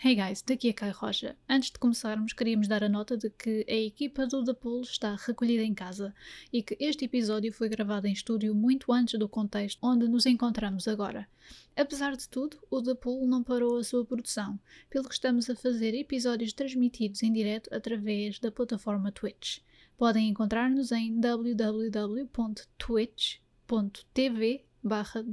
Hey guys, daqui é Kai Rocha. Antes de começarmos, queríamos dar a nota de que a equipa do The Pool está recolhida em casa e que este episódio foi gravado em estúdio muito antes do contexto onde nos encontramos agora. Apesar de tudo, o The Pool não parou a sua produção, pelo que estamos a fazer episódios transmitidos em direto através da plataforma Twitch. Podem encontrar-nos em www.twitch.tv barra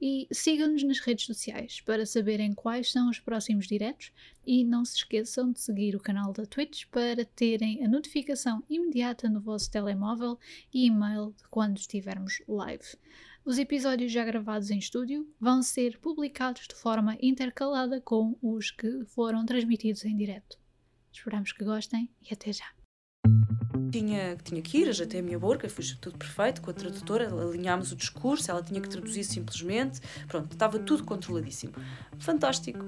e sigam-nos nas redes sociais para saberem quais são os próximos diretos e não se esqueçam de seguir o canal da Twitch para terem a notificação imediata no vosso telemóvel e e-mail quando estivermos live. Os episódios já gravados em estúdio vão ser publicados de forma intercalada com os que foram transmitidos em direto. Esperamos que gostem e até já! Tinha, tinha que ir, ajeitei a minha boca, foi tudo perfeito com a tradutora, alinhámos o discurso, ela tinha que traduzir simplesmente, pronto, estava tudo controladíssimo. Fantástico.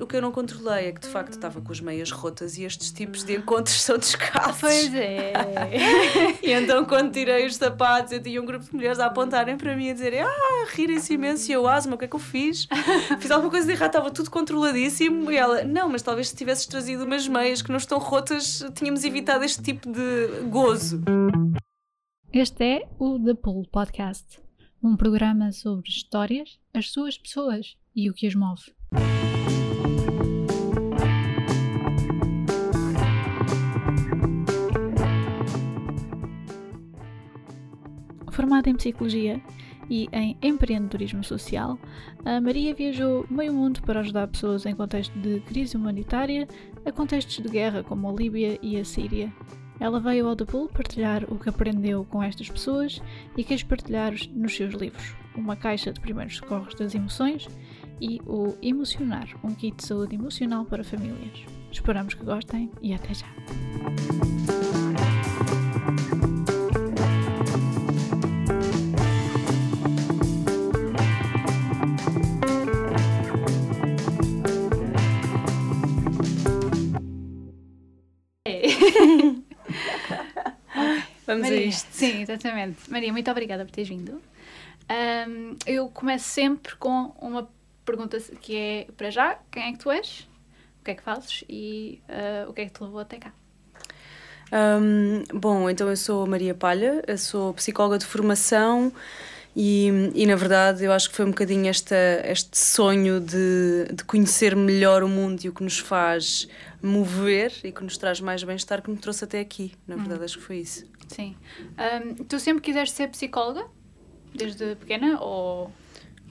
O que eu não controlei é que de facto estava com as meias rotas e estes tipos de encontros são descalços. Pois é. e então quando tirei os sapatos, eu tinha um grupo de mulheres a apontarem para mim a dizerem ah, rirem-se imenso e eu, asma, o que é que eu fiz? Fiz alguma coisa de errado, estava tudo controladíssimo e ela, não, mas talvez se tivesses trazido umas meias que não estão rotas, tínhamos evitado este tipo de gozo. Este é o The Pool Podcast, um programa sobre histórias, as suas pessoas e o que as move. Formada em Psicologia e em Empreendedorismo Social, a Maria viajou meio mundo para ajudar pessoas em contexto de crise humanitária, a contextos de guerra como a Líbia e a Síria. Ela veio ao The partilhar o que aprendeu com estas pessoas e quis partilhar nos seus livros Uma Caixa de Primeiros Socorros das Emoções e o Emocionar, um kit de saúde emocional para famílias. Esperamos que gostem e até já! Vamos Maria, a isto. Sim, exatamente. Maria, muito obrigada por teres vindo. Um, eu começo sempre com uma pergunta que é, para já, quem é que tu és? O que é que fazes? E uh, o que é que te levou até cá? Um, bom, então eu sou Maria Palha, eu sou psicóloga de formação e, e na verdade eu acho que foi um bocadinho esta, este sonho de, de conhecer melhor o mundo e o que nos faz mover e que nos traz mais bem-estar que me trouxe até aqui. Na verdade, acho que foi isso. Sim. Um, tu sempre quiseste ser psicóloga? Desde pequena? Ou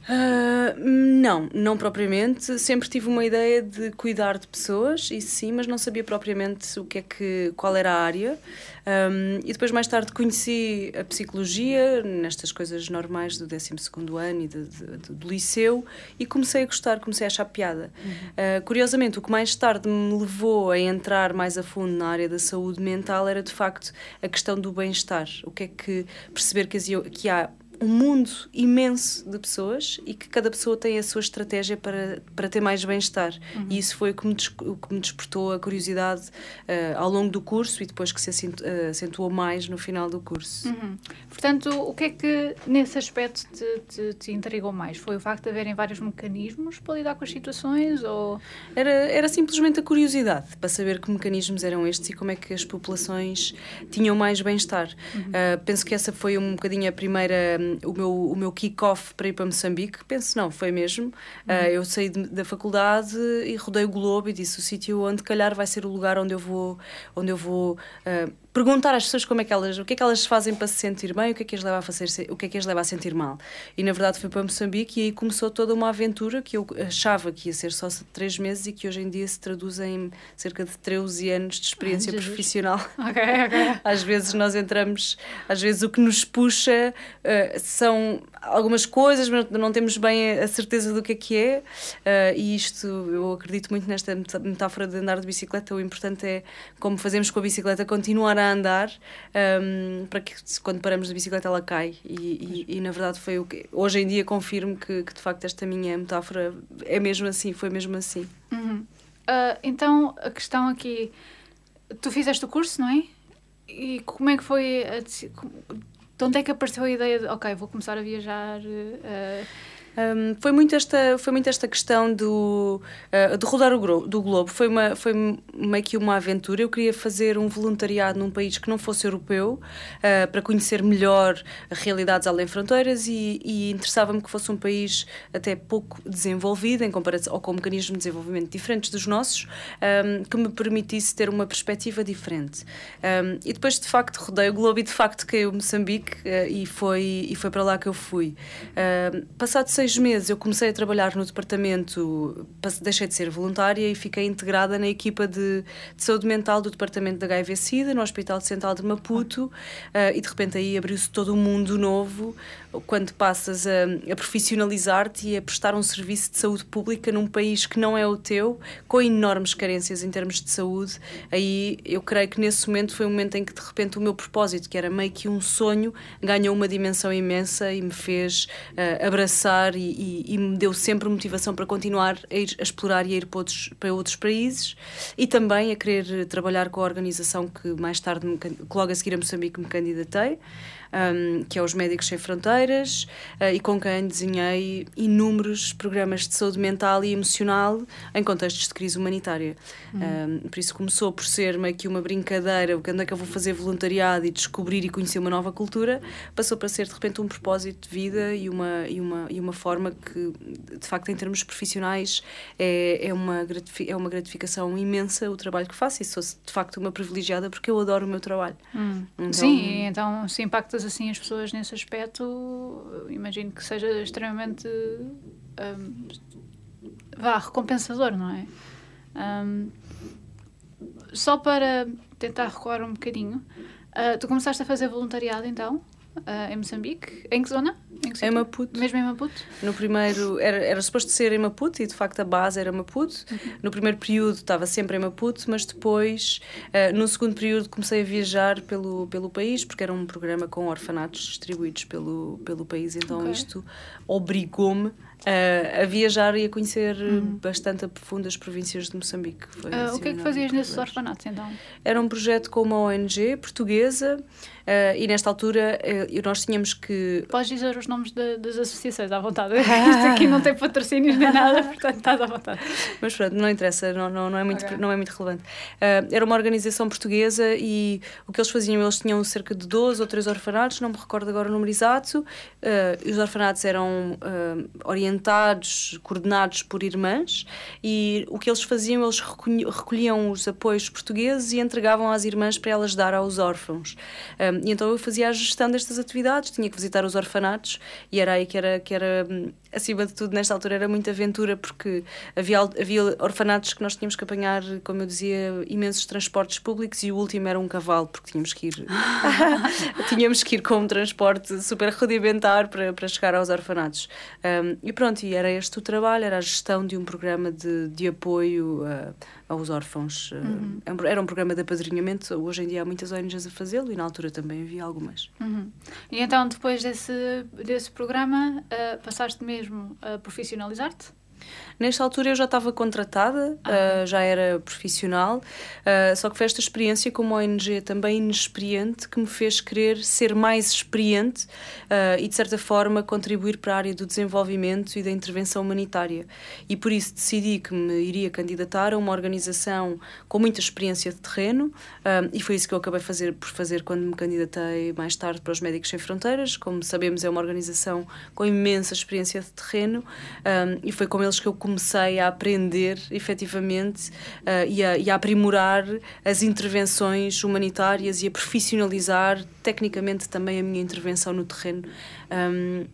Uh, não, não propriamente. Sempre tive uma ideia de cuidar de pessoas, isso sim, mas não sabia propriamente o que é que, qual era a área. Um, e depois, mais tarde, conheci a psicologia, nestas coisas normais do 12 ano e de, de, de, do liceu, e comecei a gostar, comecei a achar piada. Uhum. Uh, curiosamente, o que mais tarde me levou a entrar mais a fundo na área da saúde mental era, de facto, a questão do bem-estar. O que é que perceber que, que há um mundo imenso de pessoas e que cada pessoa tem a sua estratégia para, para ter mais bem-estar. Uhum. E isso foi o que me, o que me despertou a curiosidade uh, ao longo do curso e depois que se eh, acentuou mais no final do curso. Uhum. Portanto, o que é que nesse aspecto te, te, te, intrigou mais? Foi o facto de haverem vários mecanismos para lidar com as situações? Ou... Era, era simplesmente a curiosidade para saber que mecanismos eram estes e como é que as populações tinham mais bem-estar. Uhum. Uh, penso que essa foi um bocadinho a primeira o meu, o meu kick-off para ir para Moçambique, penso, não, foi mesmo. Uhum. Uh, eu saí de, da faculdade e rodei o globo e disse o sítio onde calhar vai ser o lugar onde eu vou, onde eu vou uh, perguntar às pessoas como é que elas, o que é que elas fazem para se sentir bem, o que é que as leva a fazer, o que é que as leva a sentir mal. E na verdade fui para Moçambique e aí começou toda uma aventura que eu achava que ia ser só três meses e que hoje em dia se traduz em cerca de 13 anos de experiência Ai, profissional. Okay, okay. Às vezes nós entramos, às vezes o que nos puxa uh, são algumas coisas, mas não temos bem a certeza do que é que é. Uh, e isto, eu acredito muito nesta metáfora de andar de bicicleta. O importante é, como fazemos com a bicicleta, continuar a a andar um, para que quando paramos da bicicleta ela cai. E, e, e, na verdade foi o que hoje em dia confirmo que, que, de facto esta minha metáfora é mesmo assim foi mesmo assim. Uhum. uh, então a questão aqui tu fizeste o curso não é? E como é que foi a, de onde é que apareceu a ideia de ok vou começar a viajar uh, Um, foi, muito esta, foi muito esta questão do, uh, de rodar o do globo. Foi, uma, foi meio que uma aventura. Eu queria fazer um voluntariado num país que não fosse europeu uh, para conhecer melhor realidades além fronteiras e, e interessava-me que fosse um país até pouco desenvolvido em comparação ou com mecanismos de desenvolvimento diferentes dos nossos, um, que me permitisse ter uma perspectiva diferente. Um, e depois, de facto, rodei o globo e de facto caiu Moçambique uh, e, foi, e foi para lá que eu fui. passado seis meses eu comecei a trabalhar no departamento, deixei de ser voluntária e fiquei integrada na equipa de, de saúde mental do departamento da HIV-Sida, no Hospital Central de Maputo, uh, e de repente aí abriu-se todo um mundo novo, quando passas a, a profissionalizar-te e a prestar um serviço de saúde pública num país que não é o teu, com enormes carências em termos de saúde, aí eu creio que nesse momento foi um momento em que de repente o meu propósito, que era meio que um sonho, ganhou uma dimensão imensa e me fez uh, abraçar e, e, e, me deu sempre motivação para continuar a, ir, a explorar e a ir para outros, para outros países. E também a querer trabalhar com a organização que mais tarde, me, que logo a seguir a Moçambique, me candidatei um, que é os Médicos Sem Fronteiras, uh, e com quem desenhei inúmeros programas de saúde mental e emocional em contextos de crise humanitária. Uhum. Um, por isso começou por ser meio que uma brincadeira, onde é que eu vou fazer voluntariado e descobrir e conhecer uma nova cultura, passou para ser de repente um propósito de vida e uma, e uma, e uma forma que, de facto, em termos profissionais, é, é, uma, é uma gratificação imensa o trabalho que faço e sou de facto uma privilegiada porque eu adoro o meu trabalho. Hum. Então, Sim, então se impactas assim as pessoas nesse aspecto, imagino que seja extremamente um, vá, recompensador, não é? Um, só para tentar recuar um bocadinho, uh, tu começaste a fazer voluntariado então? Uh, em Moçambique. Em que zona? Em, que em Maputo. Mesmo em Maputo? No primeiro, era, era suposto ser em Maputo e de facto a base era Maputo. Uhum. No primeiro período estava sempre em Maputo, mas depois, uh, no segundo período, comecei a viajar pelo, pelo país, porque era um programa com orfanatos distribuídos pelo, pelo país, então okay. isto obrigou-me a, a viajar e a conhecer uhum. bastante a profundo as províncias de Moçambique. Uh, assim, o que é que fazias nesses orfanatos então? Era um projeto com uma ONG portuguesa uh, e nesta altura uh, nós tínhamos que. Podes dizer os nomes de, das associações à vontade. Isto aqui não tem patrocínios nem nada, portanto estás à vontade. Mas pronto, não interessa, não, não, não, é, muito, okay. não é muito relevante. era uma organização portuguesa e o que eles faziam, eles tinham cerca de 12 ou 13 orfanatos, não me recordo agora o número exato. os orfanatos eram orientados orientados, coordenados por irmãs, e o que eles faziam, eles recolhiam os apoios portugueses e entregavam às irmãs para elas dar aos órfãos. Um, e então eu fazia a gestão destas atividades, tinha que visitar os orfanatos, e era aí que era, que era hum, acima de tudo, nesta altura era muita aventura, porque havia, havia orfanatos que nós tínhamos que apanhar, como eu dizia, imensos transportes públicos e o último era um cavalo, porque tínhamos que ir, tínhamos que ir com um transporte super rudimentar para, para chegar aos orfanatos. Um, e pronto, e era este o trabalho, era a gestão de um programa de, de apoio uh, aos órfãos. Uhum. Era um programa de apadrinhamento, hoje em dia há muitas ONGs a fazê-lo e na altura também havia algumas. Uhum. E então, depois desse, desse programa, uh, passaste mesmo a profissionalizar-te? Nesta altura eu já estava contratada, ah. uh, já era profissional, uh, só que foi esta experiência como ONG também inexperiente que me fez querer ser mais experiente uh, e, de certa forma, contribuir para a área do desenvolvimento e da intervenção humanitária. E por isso decidi que me iria candidatar a uma organização com muita experiência de terreno e foi isso que eu acabei fazer, por fazer quando me candidatei mais tarde para os Médicos Sem Fronteiras. Como sabemos, é uma organização com imensa experiência de terreno e foi com eles que eu comecei a aprender efetivamente uh, e, a, e, a, aprimorar as intervenções humanitárias e a profissionalizar tecnicamente também a minha intervenção no terreno. Um,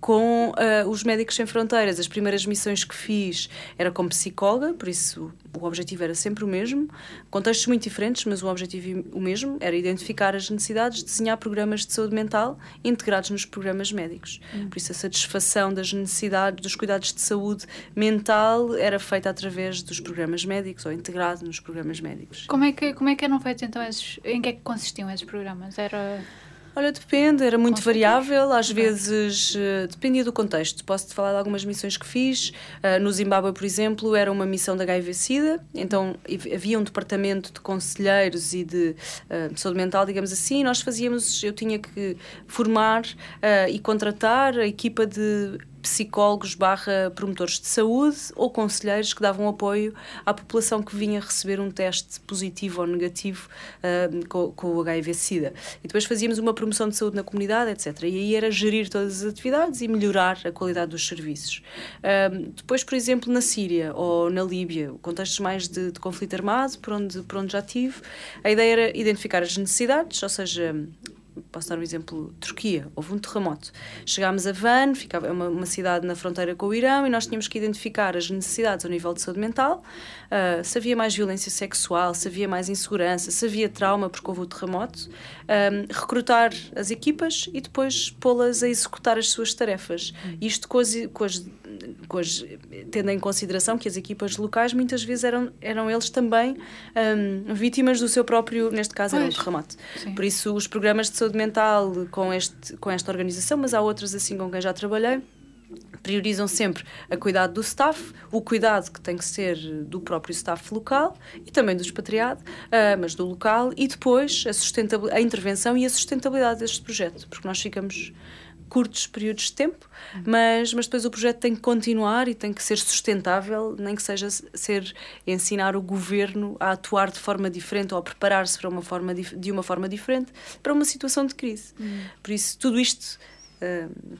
com uh, os Médicos Sem Fronteiras. As primeiras missões que fiz era como psicóloga, por isso o objetivo era sempre o mesmo. Contextos muito diferentes, mas o objetivo o mesmo era identificar as necessidades, desenhar programas de saúde mental integrados nos programas médicos. Hum. Por isso a satisfação das necessidades, dos cuidados de saúde mental era feita através dos programas médicos ou integrado nos programas médicos. Como é que como é que eram feitos então esses? Em que é que consistiam esses programas? Era Olha, depende, era muito variável, às okay. vezes uh, dependia do contexto. Posso-te falar de algumas missões que fiz. Uh, no Zimbábue, por exemplo, era uma missão da HIV-Sida, então havia um departamento de conselheiros e de, uh, de saúde mental, digamos assim. Nós fazíamos, eu tinha que formar e contratar a equipa de psicólogos barra promotores de saúde ou conselheiros que davam apoio à população que vinha receber um teste positivo ou negativo uh, com, com, o HIV-Sida. E depois fazíamos uma promoção de saúde na comunidade, etc. E aí era gerir todas as atividades e melhorar a qualidade dos serviços. Uh, depois, por exemplo, na Síria ou na Líbia, contextos mais de, de conflito armado, por onde, por onde já tive, a ideia era identificar as necessidades, ou seja, posso dar um exemplo, Turquia, houve um terremoto. Chegámos a Van, ficava uma, uma cidade na fronteira com o Irão, e nós tínhamos que identificar as necessidades ao nível de saúde mental, uh, se havia mais violência sexual, se havia mais insegurança, se havia trauma porque houve o terremoto, um, recrutar as equipas e depois pô-las a executar as suas tarefas. Isto com as, com as, com as, tendo em consideração que as equipas locais muitas vezes eram, eram eles também um, vítimas do seu próprio, neste caso pois. era um terremoto. Sim. Por isso os programas de saúde mental com, este, com esta organização, mas há outras assim com quem já trabalhei, priorizam sempre a cuidado do staff, o cuidado que tem que ser do próprio staff local e também do expatriado, uh, mas do local, e depois a, a intervenção e a sustentabilidade deste projeto, porque nós ficamos curtos períodos de tempo, mas, mas depois o projeto tem que continuar e tem que ser sustentável, nem que seja ser ensinar o governo a atuar de forma diferente ou a preparar-se para uma forma de uma forma diferente para uma situação de crise. Hum. Por isso, tudo isto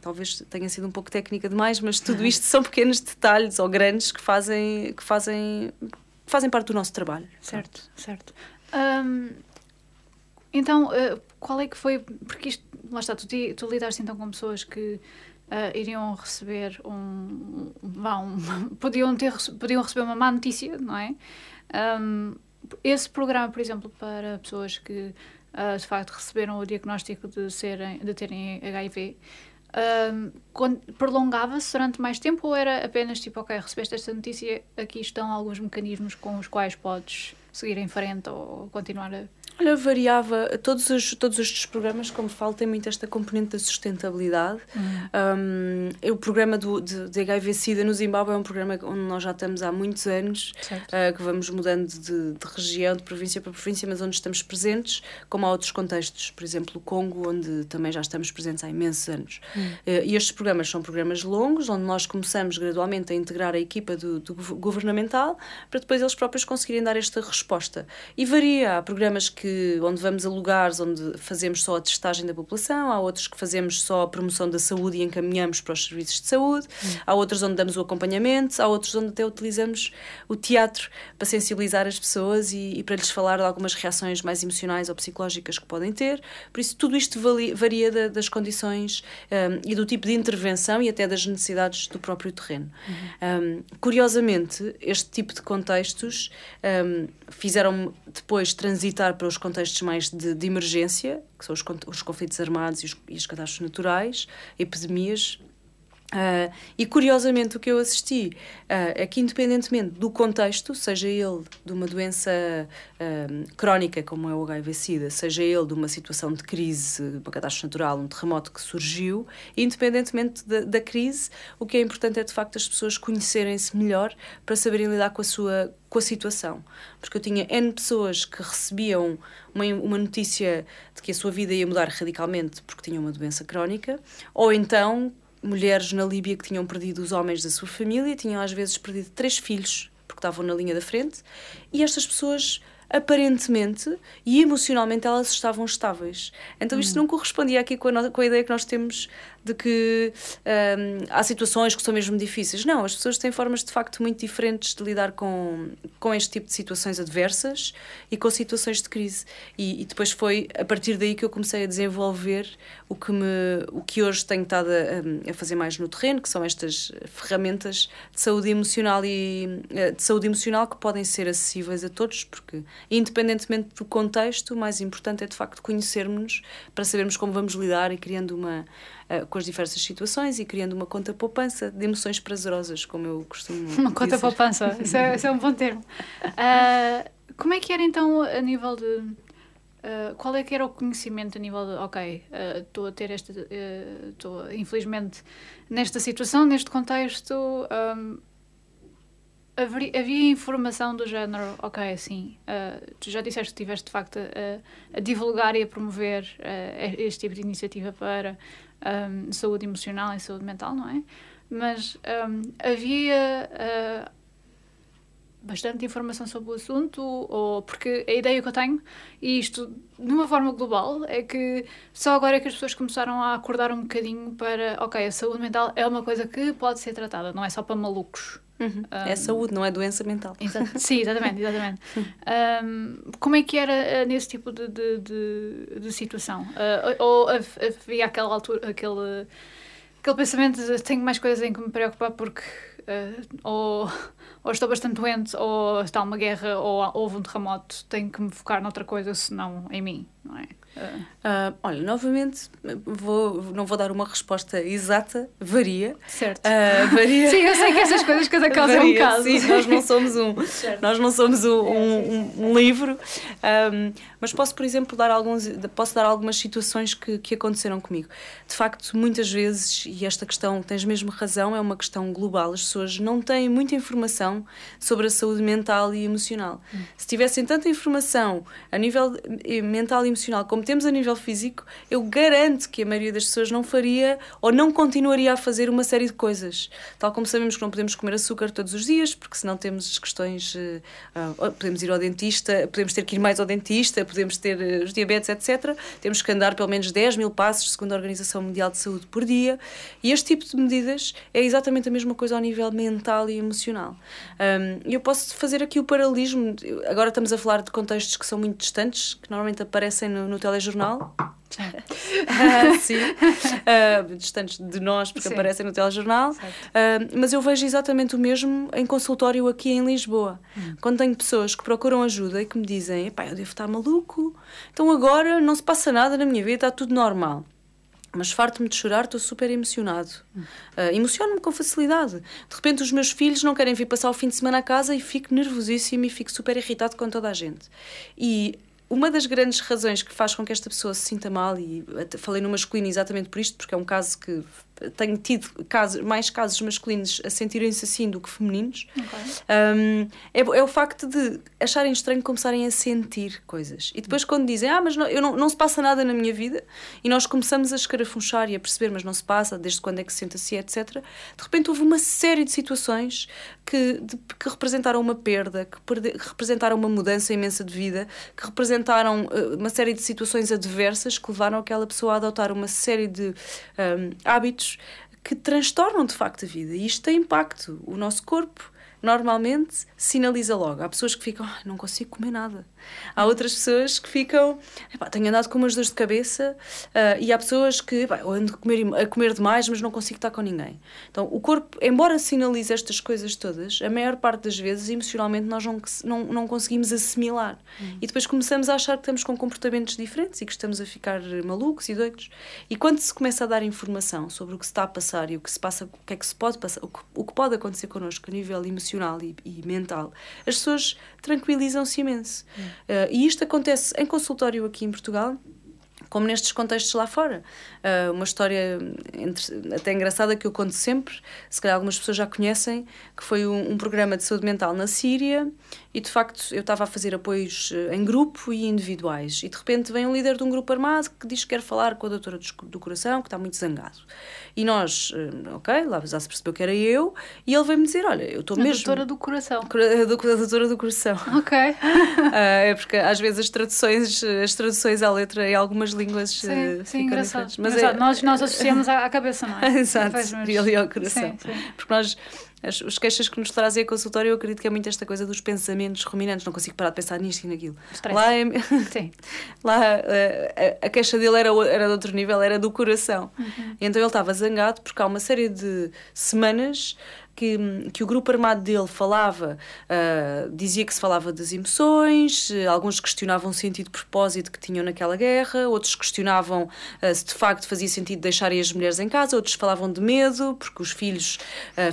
Talvez tenha sido um pouco técnica demais, mas tudo isto são pequenos detalhes ou grandes que fazem, que fazem, que fazem parte do nosso trabalho. Certo, certo. Um, então, uh, qual é que foi. Porque isto, lá está, tu, tu lidaste então com pessoas que uh, iriam receber um. um podiam, ter, podiam receber uma má notícia, não é? Um, esse programa, por exemplo, para pessoas que uh, de facto receberam o diagnóstico de, serem, de terem HIV, uh, prolongava-se durante mais tempo ou era apenas tipo, ok, recebeste esta notícia, aqui estão alguns mecanismos com os quais podes seguir em frente ou continuar a Olha, variava. Todos, os, todos estes programas, como falo, têm muito esta componente da sustentabilidade. Uhum. Um, o programa do, de, de HIV-Sida no Zimbábue é um programa onde nós já estamos há muitos anos, uh, que vamos mudando de, de, região, de província para província, mas onde estamos presentes, como há outros contextos, por exemplo, o Congo, onde também já estamos presentes há imensos anos. Uhum. Uh, e estes programas são programas longos, onde nós começamos gradualmente a integrar a equipa do, do governamental, para depois eles próprios conseguirem dar esta resposta. E varia. Há programas que que, onde vamos a lugares onde fazemos só a testagem da população, há outros que fazemos só a promoção da saúde e encaminhamos para os serviços de saúde, hum. há outros onde damos o acompanhamento, há outros onde até utilizamos o teatro para sensibilizar as pessoas e, e para lhes falar de algumas reações mais emocionais ou psicológicas que podem ter. Por isso, tudo isto varia da, das condições um, e do tipo de intervenção e até das necessidades do próprio terreno. Uhum. Um, curiosamente, este tipo de contextos um, fizeram depois transitar para os contextos mais de, de emergência, que são os, os conflitos armados e, os, e as catástrofes naturais, epidemias, Uh, e curiosamente o que eu assisti uh, é que independentemente do contexto, seja ele de uma doença uh, crónica como é o HIV-Sida, seja ele de uma situação de crise, uma catástrofe natural, um terremoto que surgiu, independentemente da, da crise, o que é importante é de facto as pessoas conhecerem-se melhor para saberem lidar com a sua com a situação. Porque eu tinha N pessoas que recebiam uma, uma notícia de que a sua vida ia mudar radicalmente porque tinham uma doença crónica, ou então mulheres na Líbia que tinham perdido os homens da sua família, tinham às vezes perdido três filhos porque estavam na linha da frente, e estas pessoas aparentemente e emocionalmente elas estavam estáveis. Então isto hum. não correspondia aqui com a, com a ideia que nós temos de que um, há situações que são mesmo difíceis. Não, as pessoas têm formas de facto muito diferentes de lidar com, com este tipo de situações adversas e com situações de crise. E, e depois foi a partir daí que eu comecei a desenvolver o que, me, o que hoje tenho estado a, a fazer mais no terreno, que são estas ferramentas de saúde emocional e eh, de saúde emocional que podem ser acessíveis a todos, porque independentemente do contexto, o mais importante é de facto conhecermos-nos para sabermos como vamos lidar e criando uma uh, com as diversas situações e criando uma conta poupança de emoções prazerosas, como eu costumo dizer. Uma conta poupança, isso é, isso é, um bom termo. Uh, como é que era então a nível de. Uh, qual é que era o conhecimento a nível de, ok, estou a ter esta, estou infelizmente nesta situação, neste contexto, um, havia, informação do género, ok, assim, uh, tu já disseste que estiveste de facto a, a, divulgar e a promover uh, este tipo de iniciativa para um, saúde emocional e saúde mental, não é? mas um, havia uh, bastante informação sobre o assunto, ou porque a ideia que eu tenho, e isto de uma forma global, é que só agora é que as pessoas começaram a acordar um bocadinho para, ok, a saúde mental é uma coisa que pode ser tratada, não é só para malucos. Uhum. Um, é saúde, não é doença mental. Exa sim, exatamente, exatamente. um, como é que era uh, nesse tipo de, de, de, de situação? Uh, ou havia aquela altura, aquele, aquele pensamento de tenho mais coisas em que me preocupar porque uh, ou, ou estou bastante doente, ou está uma guerra, ou houve um terremoto, tenho que me focar noutra coisa senão em mim, não é? Uh, olha, novamente, vou, não vou dar uma resposta exata, varia. Certo. Uh, varia. sim, eu sei que essas coisas cada caso varia, é um caso. Sim, nós não somos um, certo. nós não somos um, um, um, um livro, um, mas posso, por exemplo, dar alguns, posso dar algumas situações que, que aconteceram comigo. De facto, muitas vezes, e esta questão, tens mesmo razão, é uma questão global, as pessoas não têm muita informação sobre a saúde mental e emocional. Hum. Se tivessem tanta informação a nível eh, mental e emocional como temos a nível físico, eu garanto que a maioria das pessoas não faria ou não continuaria a fazer uma série de coisas. Tal como sabemos que não podemos comer açúcar todos os dias, porque senão temos questões. Uh, podemos ir ao dentista, podemos ter que ir mais ao dentista, podemos ter uh, os diabetes, etc. Temos que andar pelo menos 10 mil passos, segundo a Organização Mundial de Saúde, por dia. E este tipo de medidas é exatamente a mesma coisa ao nível mental e emocional. Um, eu posso fazer aqui o paralelismo. Agora estamos a falar de contextos que são muito distantes, que normalmente aparecem no, no telejornal. Uh, sim, uh, distantes de nós, porque sim. aparecem no telejornal. Uh, mas eu vejo exatamente o mesmo em consultório aqui em Lisboa. Hum. Quando tenho pessoas que procuram ajuda e que me dizem: eu devo estar maluco, então agora não se passa nada na minha vida, está tudo normal. Mas farto-me de chorar, estou super emocionado. Hum. Uh, Emociono-me com facilidade. De repente, os meus filhos não querem vir passar o fim de semana a casa e fico nervosíssimo e fico super irritado com toda a gente. E uma das grandes razões que faz com que esta pessoa se sinta mal, e falei no masculino exatamente por isto, porque é um caso que tenho tido casos, mais casos masculinos a sentirem-se assim do que femininos, okay. um, é, é, o facto de acharem estranho começarem a sentir coisas. E depois, quando dizem, ah, mas não, eu não, não se passa nada na minha vida, e nós começamos a escarafunchar e a perceber, mas não se passa, desde quando é que se sente assim, etc. De repente, houve uma série de situações que, de, que representaram uma perda, que, perde, que, representaram uma mudança imensa de vida, que representaram uh, uma série de situações adversas que levaram aquela pessoa a adotar uma série de um, hábitos que transtornam de facto a vida. E isto tem impacto. O nosso corpo normalmente sinaliza logo. Há pessoas que ficam, ah, não consigo comer nada. Há outras pessoas que ficam, tenho andado com umas dores de cabeça uh, e há pessoas que eu ando a comer, a comer demais, mas não consigo estar com ninguém. Então, o corpo, embora sinalize estas coisas todas, a maior parte das vezes, emocionalmente, nós não, não, não conseguimos assimilar. Uhum. E depois começamos a achar que estamos com comportamentos diferentes e que estamos a ficar malucos e doidos. E quando se começa a dar informação sobre o que se está a passar e o que se passa, o que é que se pode passar, o que, o que pode acontecer connosco a nível emocional e, e mental, as pessoas tranquilizam-se imenso. Uh, e isto acontece em consultório aqui em Portugal, como nestes contextos lá fora. Uh, uma história entre, até engraçada que eu conto sempre, se calhar algumas pessoas já conhecem, que foi um, um, programa de saúde mental na Síria e de facto eu estava a fazer apoios uh, em grupo e individuais e de repente vem um líder de um grupo armado que diz que quer falar com a doutora do, coração, que está muito zangado. E nós, eh, ok, lá já se percebeu que era eu, e ele veio-me dizer: Olha, eu estou mesmo. Doutora do coração. A doutora do coração. Ok. uh, é porque às vezes as traduções, as traduções à letra em algumas línguas sim, uh, sim, engraçado. Mas engraçado. É... Nós, nós associamos à, cabeça, não é? Exato, e ali ao coração. Sim, sim. Porque nós as, os queixas que nos trazem a consultório, eu acredito que é muito esta coisa dos pensamentos ruminantes, não consigo parar de pensar nisto e naquilo. Stress. Lá, é, Sim. lá a, a, queixa dele era, era de outro nível, era do coração. Uhum. Então ele estava zangado porque há uma série de semanas que, que o grupo armado dele falava, uh, dizia que se falava das emoções, uh, alguns questionavam o sentido de propósito que tinham naquela guerra, outros questionavam uh, se de facto fazia sentido deixarem as mulheres em casa, outros falavam de medo, porque os filhos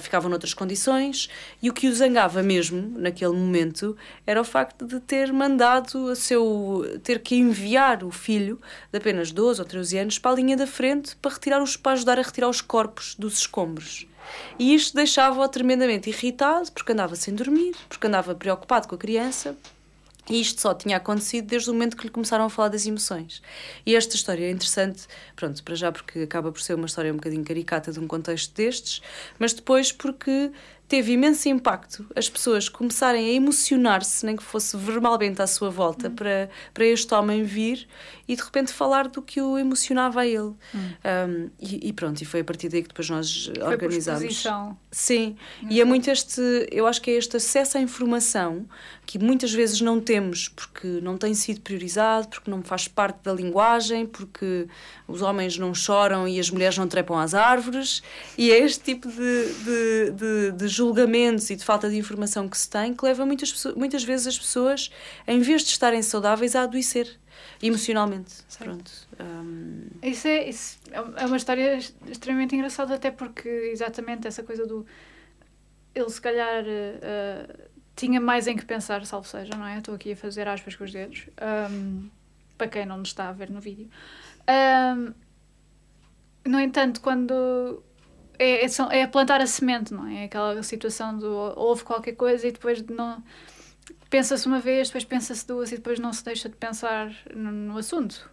ficavam noutras condições, e o que o zangava mesmo, naquele momento, era o facto de ter mandado a seu, ter que enviar o filho, de apenas 12 ou 13 anos, para a linha da frente para, retirar os, para ajudar a retirar os corpos dos escombros. E isto deixava-o tremendamente irritado, porque andava sem dormir, porque andava preocupado com a criança. E isto só tinha acontecido desde o momento que lhe começaram a falar das emoções. E esta história é interessante, pronto, para já porque acaba por ser uma história um bocadinho caricata de um contexto destes, mas depois porque teve imenso impacto as pessoas começarem a emocionar-se, nem que fosse verbalmente à sua volta, uhum. para, para este homem vir e de repente falar do que o emocionava a ele. Uhum. Um, e, e, pronto, e foi a partir daí que depois nós foi organizámos. Sim, uhum. e é muito este, eu acho que é este acesso à informação que muitas vezes não temos porque não tem sido priorizado, porque não faz parte da linguagem, porque os homens não choram e as mulheres não trepam às árvores, e é este tipo de, de, de, de julgamentos e de falta de informação que se tem que leva muitas, muitas vezes as pessoas, em vez de estarem saudáveis, a adoecer emocionalmente. Pronto. Um... Isso, é, isso é uma história extremamente engraçada, até porque exatamente essa coisa do. Ele se calhar uh, tinha mais em que pensar, salvo seja, não é? Estou aqui a fazer aspas com os dedos, um, para quem não nos está a ver no vídeo. Um, no entanto, quando é, é, é plantar a semente, não é? é aquela situação do houve qualquer coisa e depois não pensa-se uma vez, depois pensa-se duas e depois não se deixa de pensar no, no assunto.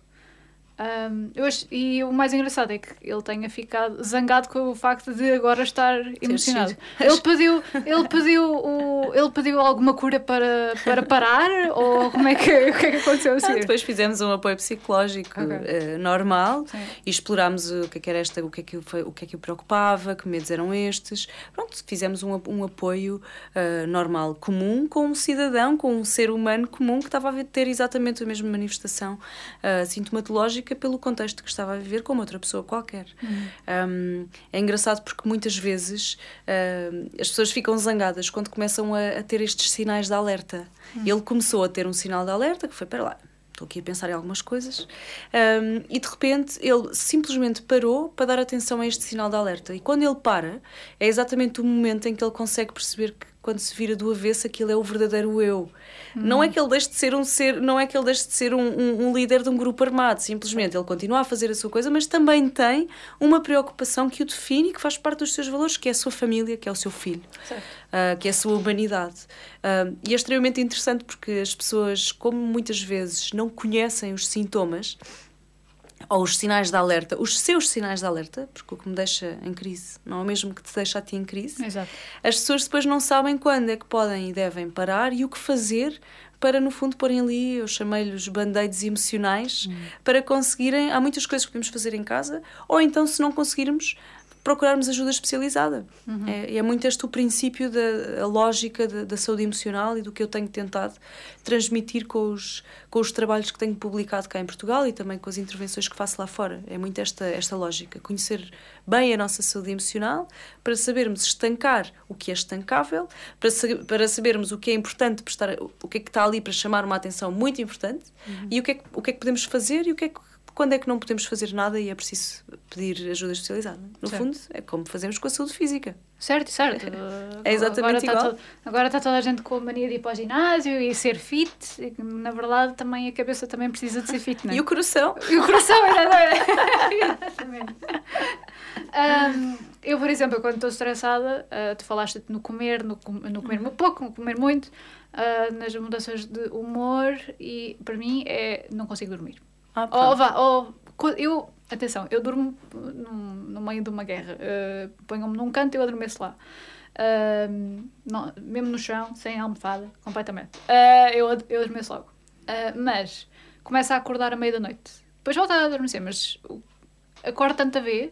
Um, eu acho, e o mais engraçado é que ele tenha ficado zangado com o facto de agora estar emocionado. Ele pediu, ele pediu, o, ele pediu alguma cura para, para parar ou como é que, o que, é que aconteceu assim? Ah, depois fizemos um apoio psicológico okay. uh, normal Sim. e explorámos o que, é que era esta, o que é que foi, o que é que o preocupava, que medos eram estes. Pronto, fizemos um, um apoio uh, normal, comum, com um cidadão, com um ser humano comum que estava a ter exatamente a mesma manifestação uh, sintomatológica pelo contexto que estava a viver como outra pessoa qualquer. Uhum. Um, é engraçado porque muitas vezes uh, as pessoas ficam zangadas quando começam a, a ter estes sinais de alerta. Uhum. Ele começou a ter um sinal de alerta que foi para lá. Estou aqui a pensar em algumas coisas. Um, e de repente ele simplesmente parou para dar atenção a este sinal de alerta. E quando ele para, é exatamente o momento em que ele consegue perceber que quando se vira do avesso, aquilo é o verdadeiro eu. Não é que ele deixe de ser um ser, não é que ele deixe de ser um, um, um, líder de um grupo armado, simplesmente ele continua a fazer a sua coisa, mas também tem uma preocupação que o define e que faz parte dos seus valores, que é a sua família, que é o seu filho, uh, que é a sua humanidade. Uh, e é extremamente interessante porque as pessoas, como muitas vezes não conhecem os sintomas, ou os sinais de alerta, os seus sinais de alerta, porque o que me deixa em crise não é o mesmo que te deixa a ti em crise. Exato. As pessoas depois não sabem quando é que podem e devem parar e o que fazer para, no fundo, porem ali, eu chamei-lhes band-aids emocionais, hum. para conseguirem. Há muitas coisas que podemos fazer em casa, ou então, se não conseguirmos, procurarmos ajuda especializada. Uhum. É, é, muito este o princípio da lógica da, da, saúde emocional e do que eu tenho tentado transmitir com os, com os trabalhos que tenho publicado cá em Portugal e também com as intervenções que faço lá fora. É muito esta, esta lógica. Conhecer bem a nossa saúde emocional para sabermos estancar o que é estancável, para, para sabermos o que é importante, prestar, o que é que está ali para chamar uma atenção muito importante uhum. e o que, é que, o que é que podemos fazer e o que é que quando é que não podemos fazer nada e é preciso pedir ajuda especializada? No certo. fundo, é como fazemos com a saúde física. Certo, certo. é exatamente agora igual. Está agora está toda a gente com a mania de ir para o ginásio e ser fit, e na verdade também a cabeça também precisa de ser fit, não é? E o coração. E o coração, exatamente. um, eu, por exemplo, quando estou estressada, uh, tu falaste no comer, no, no comer uhum. pouco, no comer muito, uh, nas mudanças de humor e para mim é não consigo dormir. Ah, ou vá, ou eu, atenção, eu durmo num, no meio de uma guerra. Uh, Ponham-me num canto e eu adormeço lá. Uh, não, mesmo no chão, sem almofada, completamente. Uh, eu, eu adormeço logo. Uh, mas começo a acordar à meia da noite. Depois volto a adormecer, mas acordo tanta vez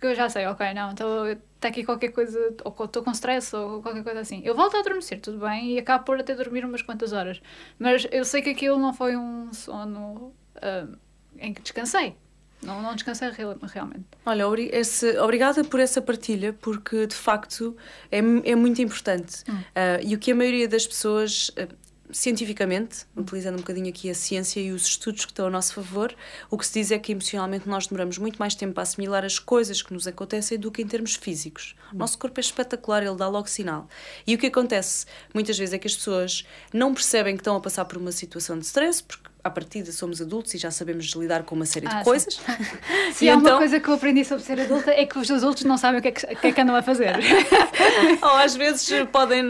que eu já sei, ok, não, então está aqui qualquer coisa, ou estou com stress ou qualquer coisa assim. Eu volto a adormecer, tudo bem, e acabo por até dormir umas quantas horas. Mas eu sei que aquilo não foi um sono uh, em que descansei. Não, não descansei realmente. Olha, esse, obrigada por essa partilha, porque de facto é, é muito importante. Hum. Uh, e o que a maioria das pessoas, uh, cientificamente, hum. utilizando um bocadinho aqui a ciência e os estudos que estão a nosso favor, o que se diz é que emocionalmente nós demoramos muito mais tempo a assimilar as coisas que nos acontecem do que em termos físicos. Hum. O nosso corpo é espetacular, ele dá logo sinal. E o que acontece muitas vezes é que as pessoas não percebem que estão a passar por uma situação de stress, porque à partida somos adultos e já sabemos lidar com uma série Ah, de coisas. Se há uma coisa que eu aprendi sobre ser adulta é que os adultos não sabem o que é que, que, é que andam a fazer. ou às vezes podem.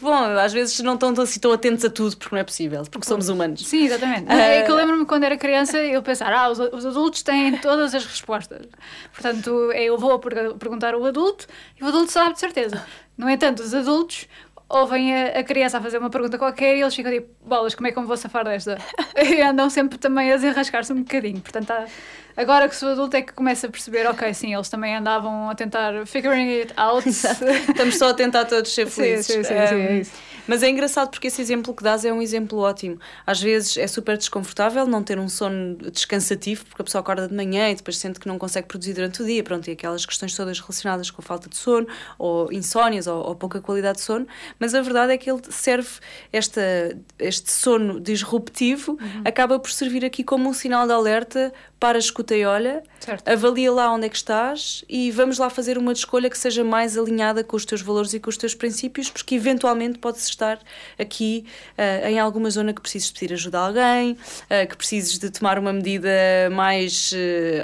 Bom, às vezes não estão assim tão atentos a tudo, porque não é possível, porque somos humanos. Sim, exatamente. Ah. É que eu lembro-me quando era criança eu pensar, ah, os, os adultos têm todas as respostas. Portanto, eu vou per- perguntar ao adulto e o adulto sabe de certeza. No entanto, os adultos ouvem a, a criança a fazer uma pergunta qualquer e eles ficam tipo, bolas, como é que eu me vou safar desta? E andam sempre também a desenrascar-se um bocadinho. Portanto, há- agora que sou adulto é que começo a perceber, ok, sim, eles também andavam a tentar figuring it out. Estamos só a tentar todos ser Sim, felizes. sim, sim, sim, é Um, isso. Mas é engraçado porque esse exemplo que dás é um exemplo ótimo. Às vezes é super desconfortável não ter um sono descansativo, porque a pessoa acorda de manhã e depois sente que não consegue produzir durante o dia. Pronto, e aquelas questões todas relacionadas com a falta de sono, ou insónias, ou, ou pouca qualidade de sono. Mas a verdade é que ele serve, esta, este sono disruptivo, Uhum. acaba por servir aqui como um sinal de alerta para escuta e olha, Certo. avalia lá onde é que estás e vamos lá fazer uma escolha que seja mais alinhada com os teus valores e com os teus princípios, porque eventualmente podes estar aqui ah, em alguma zona que precises pedir ajuda a alguém, ah, que precises de tomar uma medida mais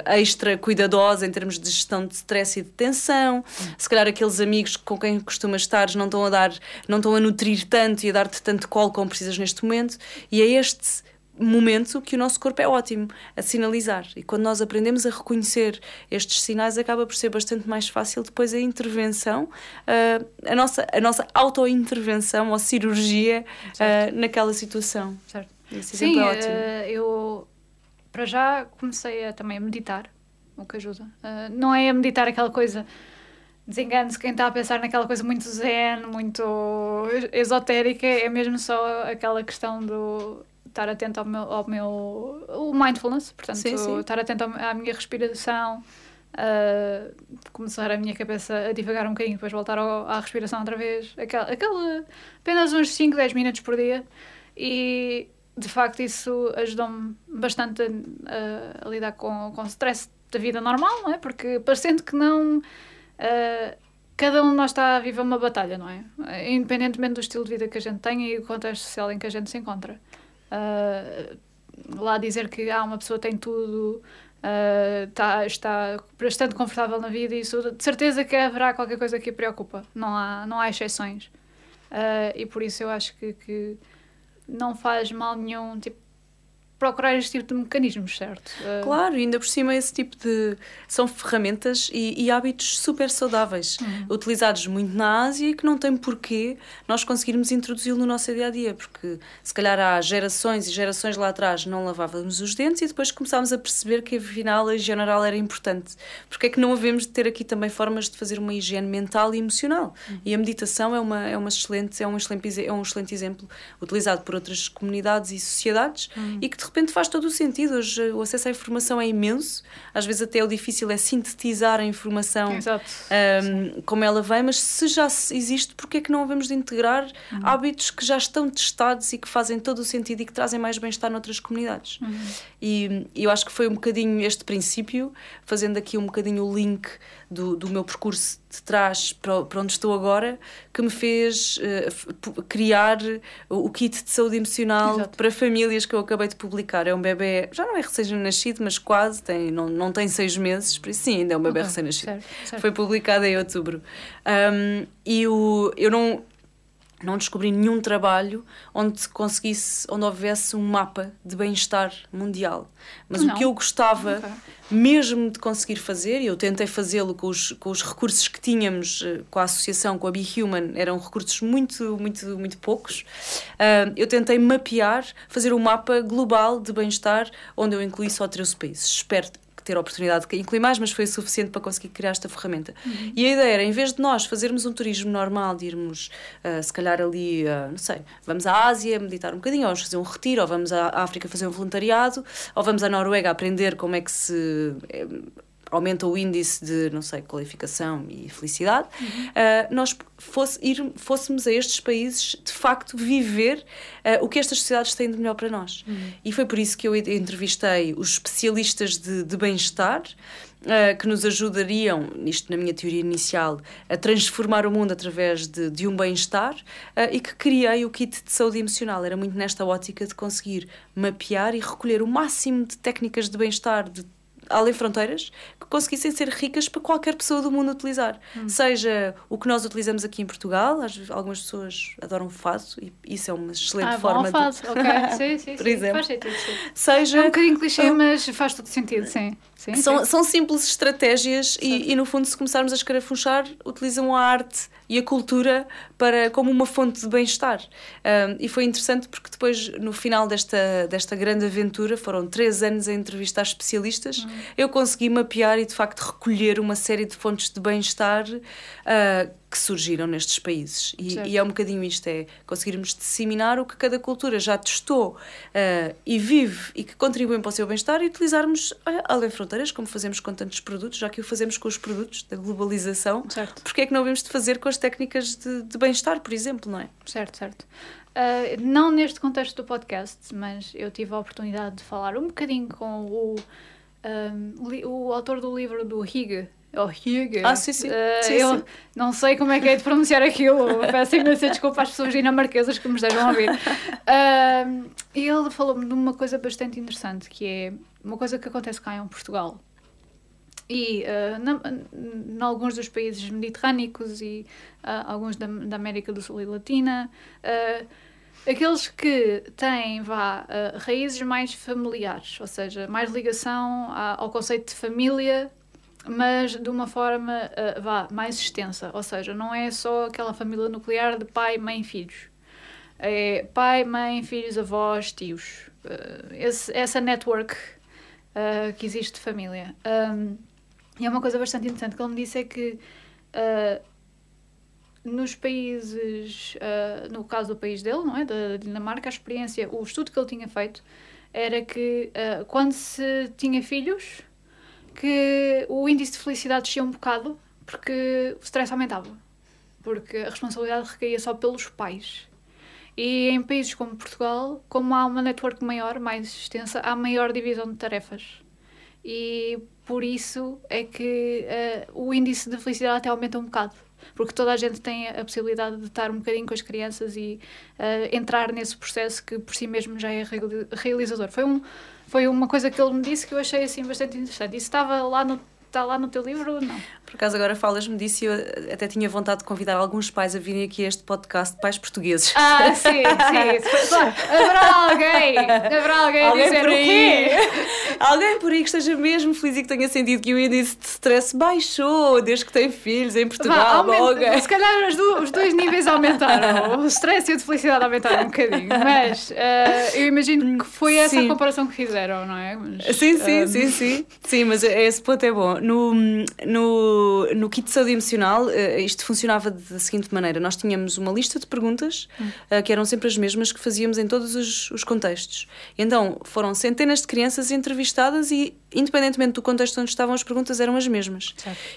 ah, extra cuidadosa em termos de gestão de stress e de tensão. Se calhar aqueles amigos com quem costumas estar não estão a dar, não estão a nutrir tanto e a dar-te tanto colo como precisas neste momento, e é este momento que o nosso corpo é ótimo a sinalizar. E quando nós aprendemos a reconhecer estes sinais, acaba por ser bastante mais fácil depois a intervenção, ah, a nossa, a nossa auto-intervenção ou cirurgia ah, naquela situação. certo. Esse Sim, é ótimo. eh, eu para já comecei a, também a meditar, o que ajuda. Não é a meditar aquela coisa, desengane-se quem está a pensar naquela coisa muito zen, muito esotérica, é mesmo só aquela questão do estar atento ao meu, ao meu o mindfulness, portanto, Sim, sim. estar atento à minha respiração. eh, começar a minha cabeça a divagar um bocadinho, depois voltar ao- à respiração outra vez, aquela, aquela apenas uns 5, 10 minutos por dia, e de facto isso ajudou-me bastante a, a lidar com, com o stress da vida normal, não é? Porque parecendo que não. ah, cada um de nós está a viver uma batalha, não é? Ah, Independentemente do estilo de vida que a gente tem e o contexto social em que a gente se encontra. Ah, lá dizer que ah, uma pessoa tem tudo, ah, tá, está bastante confortável na vida, isso de certeza que haverá qualquer coisa que a preocupa. Não há, não há exceções. Ah, e por isso eu acho que, que não faz mal nenhum tipo, procurar este tipo de mecanismos, certo? Ah, Claro, e ainda por cima esse tipo de. são ferramentas e, e hábitos super saudáveis, utilizados muito na Ásia e que não tem porquê nós conseguirmos introduzi-lo no nosso dia a dia, porque se calhar há gerações e gerações lá atrás não lavávamos os dentes e depois começámos a perceber que afinal a higiene oral era importante. Porque é que não havemos de ter aqui também formas de fazer uma higiene mental e emocional? E a meditação é, uma, é, uma excelente, é, um excelente, é um excelente exemplo utilizado por outras comunidades e sociedades e que de repente faz todo o sentido. Hoje o acesso à informação é imenso, às vezes até o difícil é sintetizar a informação um, como ela vem, mas se já existe, porque é que não havemos de integrar? Hábitos que já estão testados e que fazem todo o sentido e que trazem mais bem-estar noutras comunidades? E, e eu acho que foi um bocadinho este princípio, fazendo aqui um bocadinho o link do, do meu percurso de trás para, para onde estou agora, que me fez pu- criar o, kit de saúde emocional Exato. para famílias que eu acabei de publicar. É um bebê, já não é recém-nascido, mas quase, tem, não, não tem seis meses, por isso sim, ainda é um bebê Ok, recém-nascido. Foi publicado em outubro. Um, e o, eu não, não descobri nenhum trabalho onde conseguisse, onde houvesse um mapa de bem-estar mundial. Mas Não. o que eu gostava Ok. mesmo de conseguir fazer, e eu tentei fazê-lo com os, com os recursos que tínhamos eh, com a associação, com a Be Human, eram recursos muito, muito, muito poucos. Ah, eu tentei mapear, fazer um mapa global de bem-estar onde eu incluí só 13 países. Espero ter a oportunidade de incluir mais, mas foi o suficiente para conseguir criar esta ferramenta. E a ideia era, em vez de nós fazermos um turismo normal, de irmos, ah, se calhar ali, ah, não sei, vamos à Ásia meditar um bocadinho, ou vamos fazer um retiro, ou vamos à África fazer um voluntariado, ou vamos à Noruega aprender como é que se eh, aumenta o índice de, não sei, qualificação e felicidade, uhum. uh, nós fosse, ir, fôssemos a estes países de facto viver uh, o que estas sociedades têm de melhor para nós. Uhum. E foi por isso que eu entrevistei os especialistas de, de bem-estar. Uh, que nos ajudariam, isto na minha teoria inicial, a transformar o mundo através de, de um bem-estar e que criei o kit de saúde emocional. Era muito nesta ótica de conseguir mapear e recolher o máximo de técnicas de bem-estar, de além fronteiras, que conseguissem ser ricas para qualquer pessoa do mundo utilizar. Hum. Seja o que nós utilizamos aqui em Portugal, algumas pessoas adoram fado e isso é uma excelente ah, forma bom, de. ok, sim, sim, por sim. exemplo. Faz sentido, sim. Seja. É um bocadinho clichê, mas faz todo sentido, sim. Sim são, sim. são simples estratégias e, e, no fundo, se começarmos a escarafunchar, utilizam a arte e a cultura para, como uma fonte de bem-estar. Um, e foi interessante porque depois, no final desta, desta grande aventura, foram três anos a entrevistar especialistas, uhum. eu consegui mapear e, de facto, recolher uma série de fontes de bem-estar uh, que surgiram nestes países. E, e, é um bocadinho isto: é conseguirmos disseminar o que cada cultura já testou uh, e vive e que contribuem para o seu bem-estar e utilizarmos olha, além fronteiras, como fazemos com tantos produtos, já que o fazemos com os produtos da globalização, certo. porque é que não devemos de fazer com as técnicas de, de bem-estar, por exemplo, não é? Certo, certo. Uh, não neste contexto do podcast, mas eu tive a oportunidade de falar um bocadinho com o, um, o autor do livro do Higg, Oh, Hugh. Ah, sim, sim. Uh, sim, eu sim. não sei como é que é de pronunciar aquilo. Peço imensa desculpa às pessoas dinamarquesas que me estejam a ouvir. Uh, e ele falou-me de uma coisa bastante interessante, que é uma coisa que acontece cá em Portugal. E uh, em alguns dos países mediterrâneos e uh, alguns da, da, América do Sul e Latina, aqueles que têm vá, raízes mais familiares, ou seja, mais ligação ao conceito de família mas de uma forma uh, vá, mais extensa. Ou seja, não é só aquela família nuclear de pai, mãe filhos. É pai, mãe, filhos, avós, tios. Uh, esse, essa network uh, que existe de família. Um, e é uma coisa bastante interessante que ele me disse é que nos países, no caso do país dele, não é? Da Dinamarca, a experiência, o estudo que ele tinha feito era que quando se tinha filhos, que o índice de felicidade descia um bocado porque o stress aumentava. Porque a responsabilidade recaía só pelos pais. E em países como Portugal, como há uma network maior, mais extensa, há maior divisão de tarefas. E por isso é que uh, o índice de felicidade até aumenta um bocado. Porque toda a gente tem a possibilidade de estar um bocadinho com as crianças e uh, entrar nesse processo que por si mesmo já é realizador. Foi um, foi uma coisa que ele me disse que eu achei assim bastante interessante. Isso estava lá no está lá no teu livro? Não. Por acaso agora falas-me disso e eu até tinha vontade de convidar alguns pais a virem aqui a este podcast, pais portugueses. Ah, sim, sim. haverá alguém, haverá alguém, alguém a dizer por aí, Alguém por aí que esteja mesmo feliz e que tenha sentido que o índice de stress baixou desde que tem filhos em Portugal. Vá, aumenta, Se calhar do, os dois níveis aumentaram. O stress e a de felicidade aumentaram um bocadinho. Mas uh, eu imagino que foi essa sim. a comparação que fizeram, não é? Mas, sim, sim, um... Eh, sim, sim. Sim, mas esse ponto é bom. No, no, no kit de saúde emocional, uh, isto funcionava da seguinte maneira: nós tínhamos uma lista de perguntas uh, que eram sempre as mesmas que fazíamos em todos os, os contextos. Então foram centenas de crianças entrevistadas e, independentemente do contexto onde estavam, as perguntas eram as mesmas.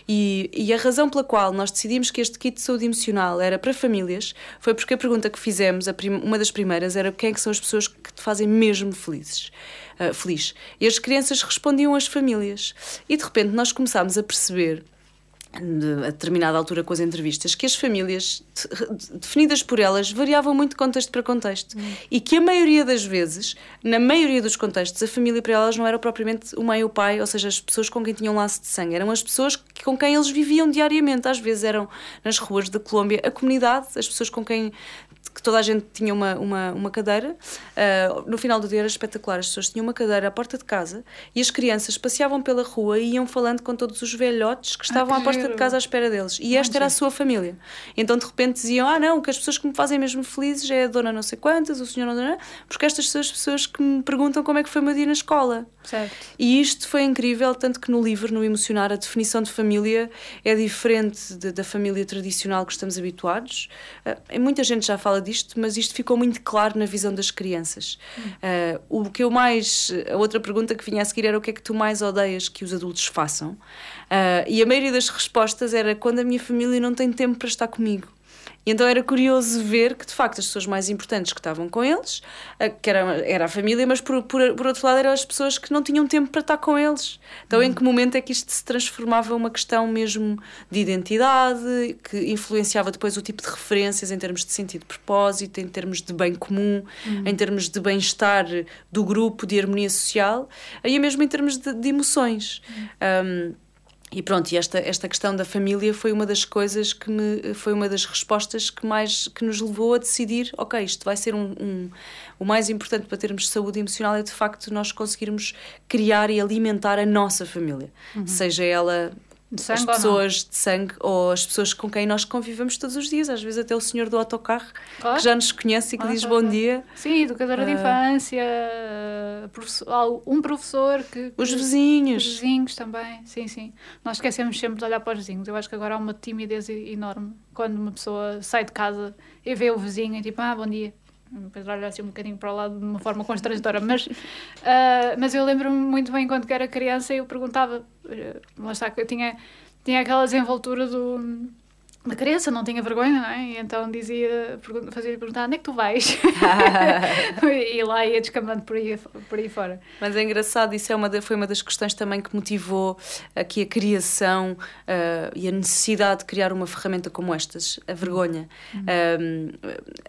E, e a razão pela qual nós decidimos que este kit de saúde emocional era para famílias foi porque a pergunta que fizemos, uma das primeiras, era quem é que são as pessoas que te fazem mesmo felizes uh, feliz. E as crianças respondiam às famílias. E de repente nós começámos a perceber de, a determinada altura com as entrevistas, que as famílias, definidas por elas, variavam muito de contexto para contexto. Hum. E que a maioria das vezes, na maioria dos contextos, a família para elas não era propriamente o mãe ou o pai, ou seja, as pessoas com quem tinham laço de sangue, eram as pessoas com quem eles viviam diariamente. Às vezes eram nas ruas da Colômbia a comunidade, as pessoas com quem que toda a gente tinha uma, uma, uma cadeira. Uh, no final do dia era espetacular. As pessoas tinham uma cadeira à porta de casa e as crianças passeavam pela rua e iam falando com todos os velhotes que estavam à porta porta de casa à espera deles. E esta era a sua família. Então de repente diziam: Ah, não, que as pessoas que me fazem mesmo felizes é a dona não sei quantas, o senhor não sei porque estas são as pessoas que me perguntam como é que foi o meu dia na escola. Certo. E isto foi incrível, tanto que no livro, no Emocionar, a definição de família é diferente de, da família tradicional que estamos habituados. Uh, muita gente já fala disto, mas isto ficou muito claro na visão das crianças. Uh, o que eu mais. A outra pergunta que vinha a seguir era o que é que tu mais odeias que os adultos façam? Uh, e a maioria das respostas era quando a minha família não tem tempo para estar comigo. E então era curioso ver que, de facto, as pessoas mais importantes que estavam com eles, que era, era a família, mas por, por, por outro lado eram as pessoas que não tinham tempo para estar com eles. Então, uhum. em que momento é que isto se transformava uma questão mesmo de identidade, que influenciava depois o tipo de referências em termos de sentido de propósito, em termos de bem comum, uhum. em termos de bem-estar do grupo, de harmonia social, aí mesmo em termos de, de emoções. Uhum. Um, e pronto, e esta, esta questão da família foi uma das coisas que me foi uma das respostas que mais que nos levou a decidir, ok, isto vai ser um, um o mais importante para termos saúde emocional é de facto nós conseguirmos criar e alimentar a nossa família, uhum. seja ela as pessoas de sangue ou as pessoas com quem nós convivemos todos os dias, às vezes até o senhor do autocarro claro. que já nos conhece e que diz bom dia. Sim, educadora uh, de ah. infância, professor, um professor que, Os vizinhos. Os vizinhos também, sim, sim. Nós esquecemos sempre de olhar para os vizinhos. Eu acho que agora há uma timidez enorme quando uma pessoa sai de casa e vê o vizinho e tipo, ah, bom dia depois olha assim um bocadinho para o lado de uma forma constrangedora, mas, uh, mas eu lembro-me muito bem quando era criança eu perguntava, uh, lá está, que eu tinha, tinha aquela desenvoltura do, da criança, não tinha vergonha, não é? E então dizia, fazia-lhe perguntar onde é que tu vais? e lá ia descambando por aí, por aí fora. Mas é engraçado, isso é uma foi uma das questões também que motivou aqui a criação uh, e a necessidade de criar uma ferramenta como estas, a vergonha. Uhum. Um,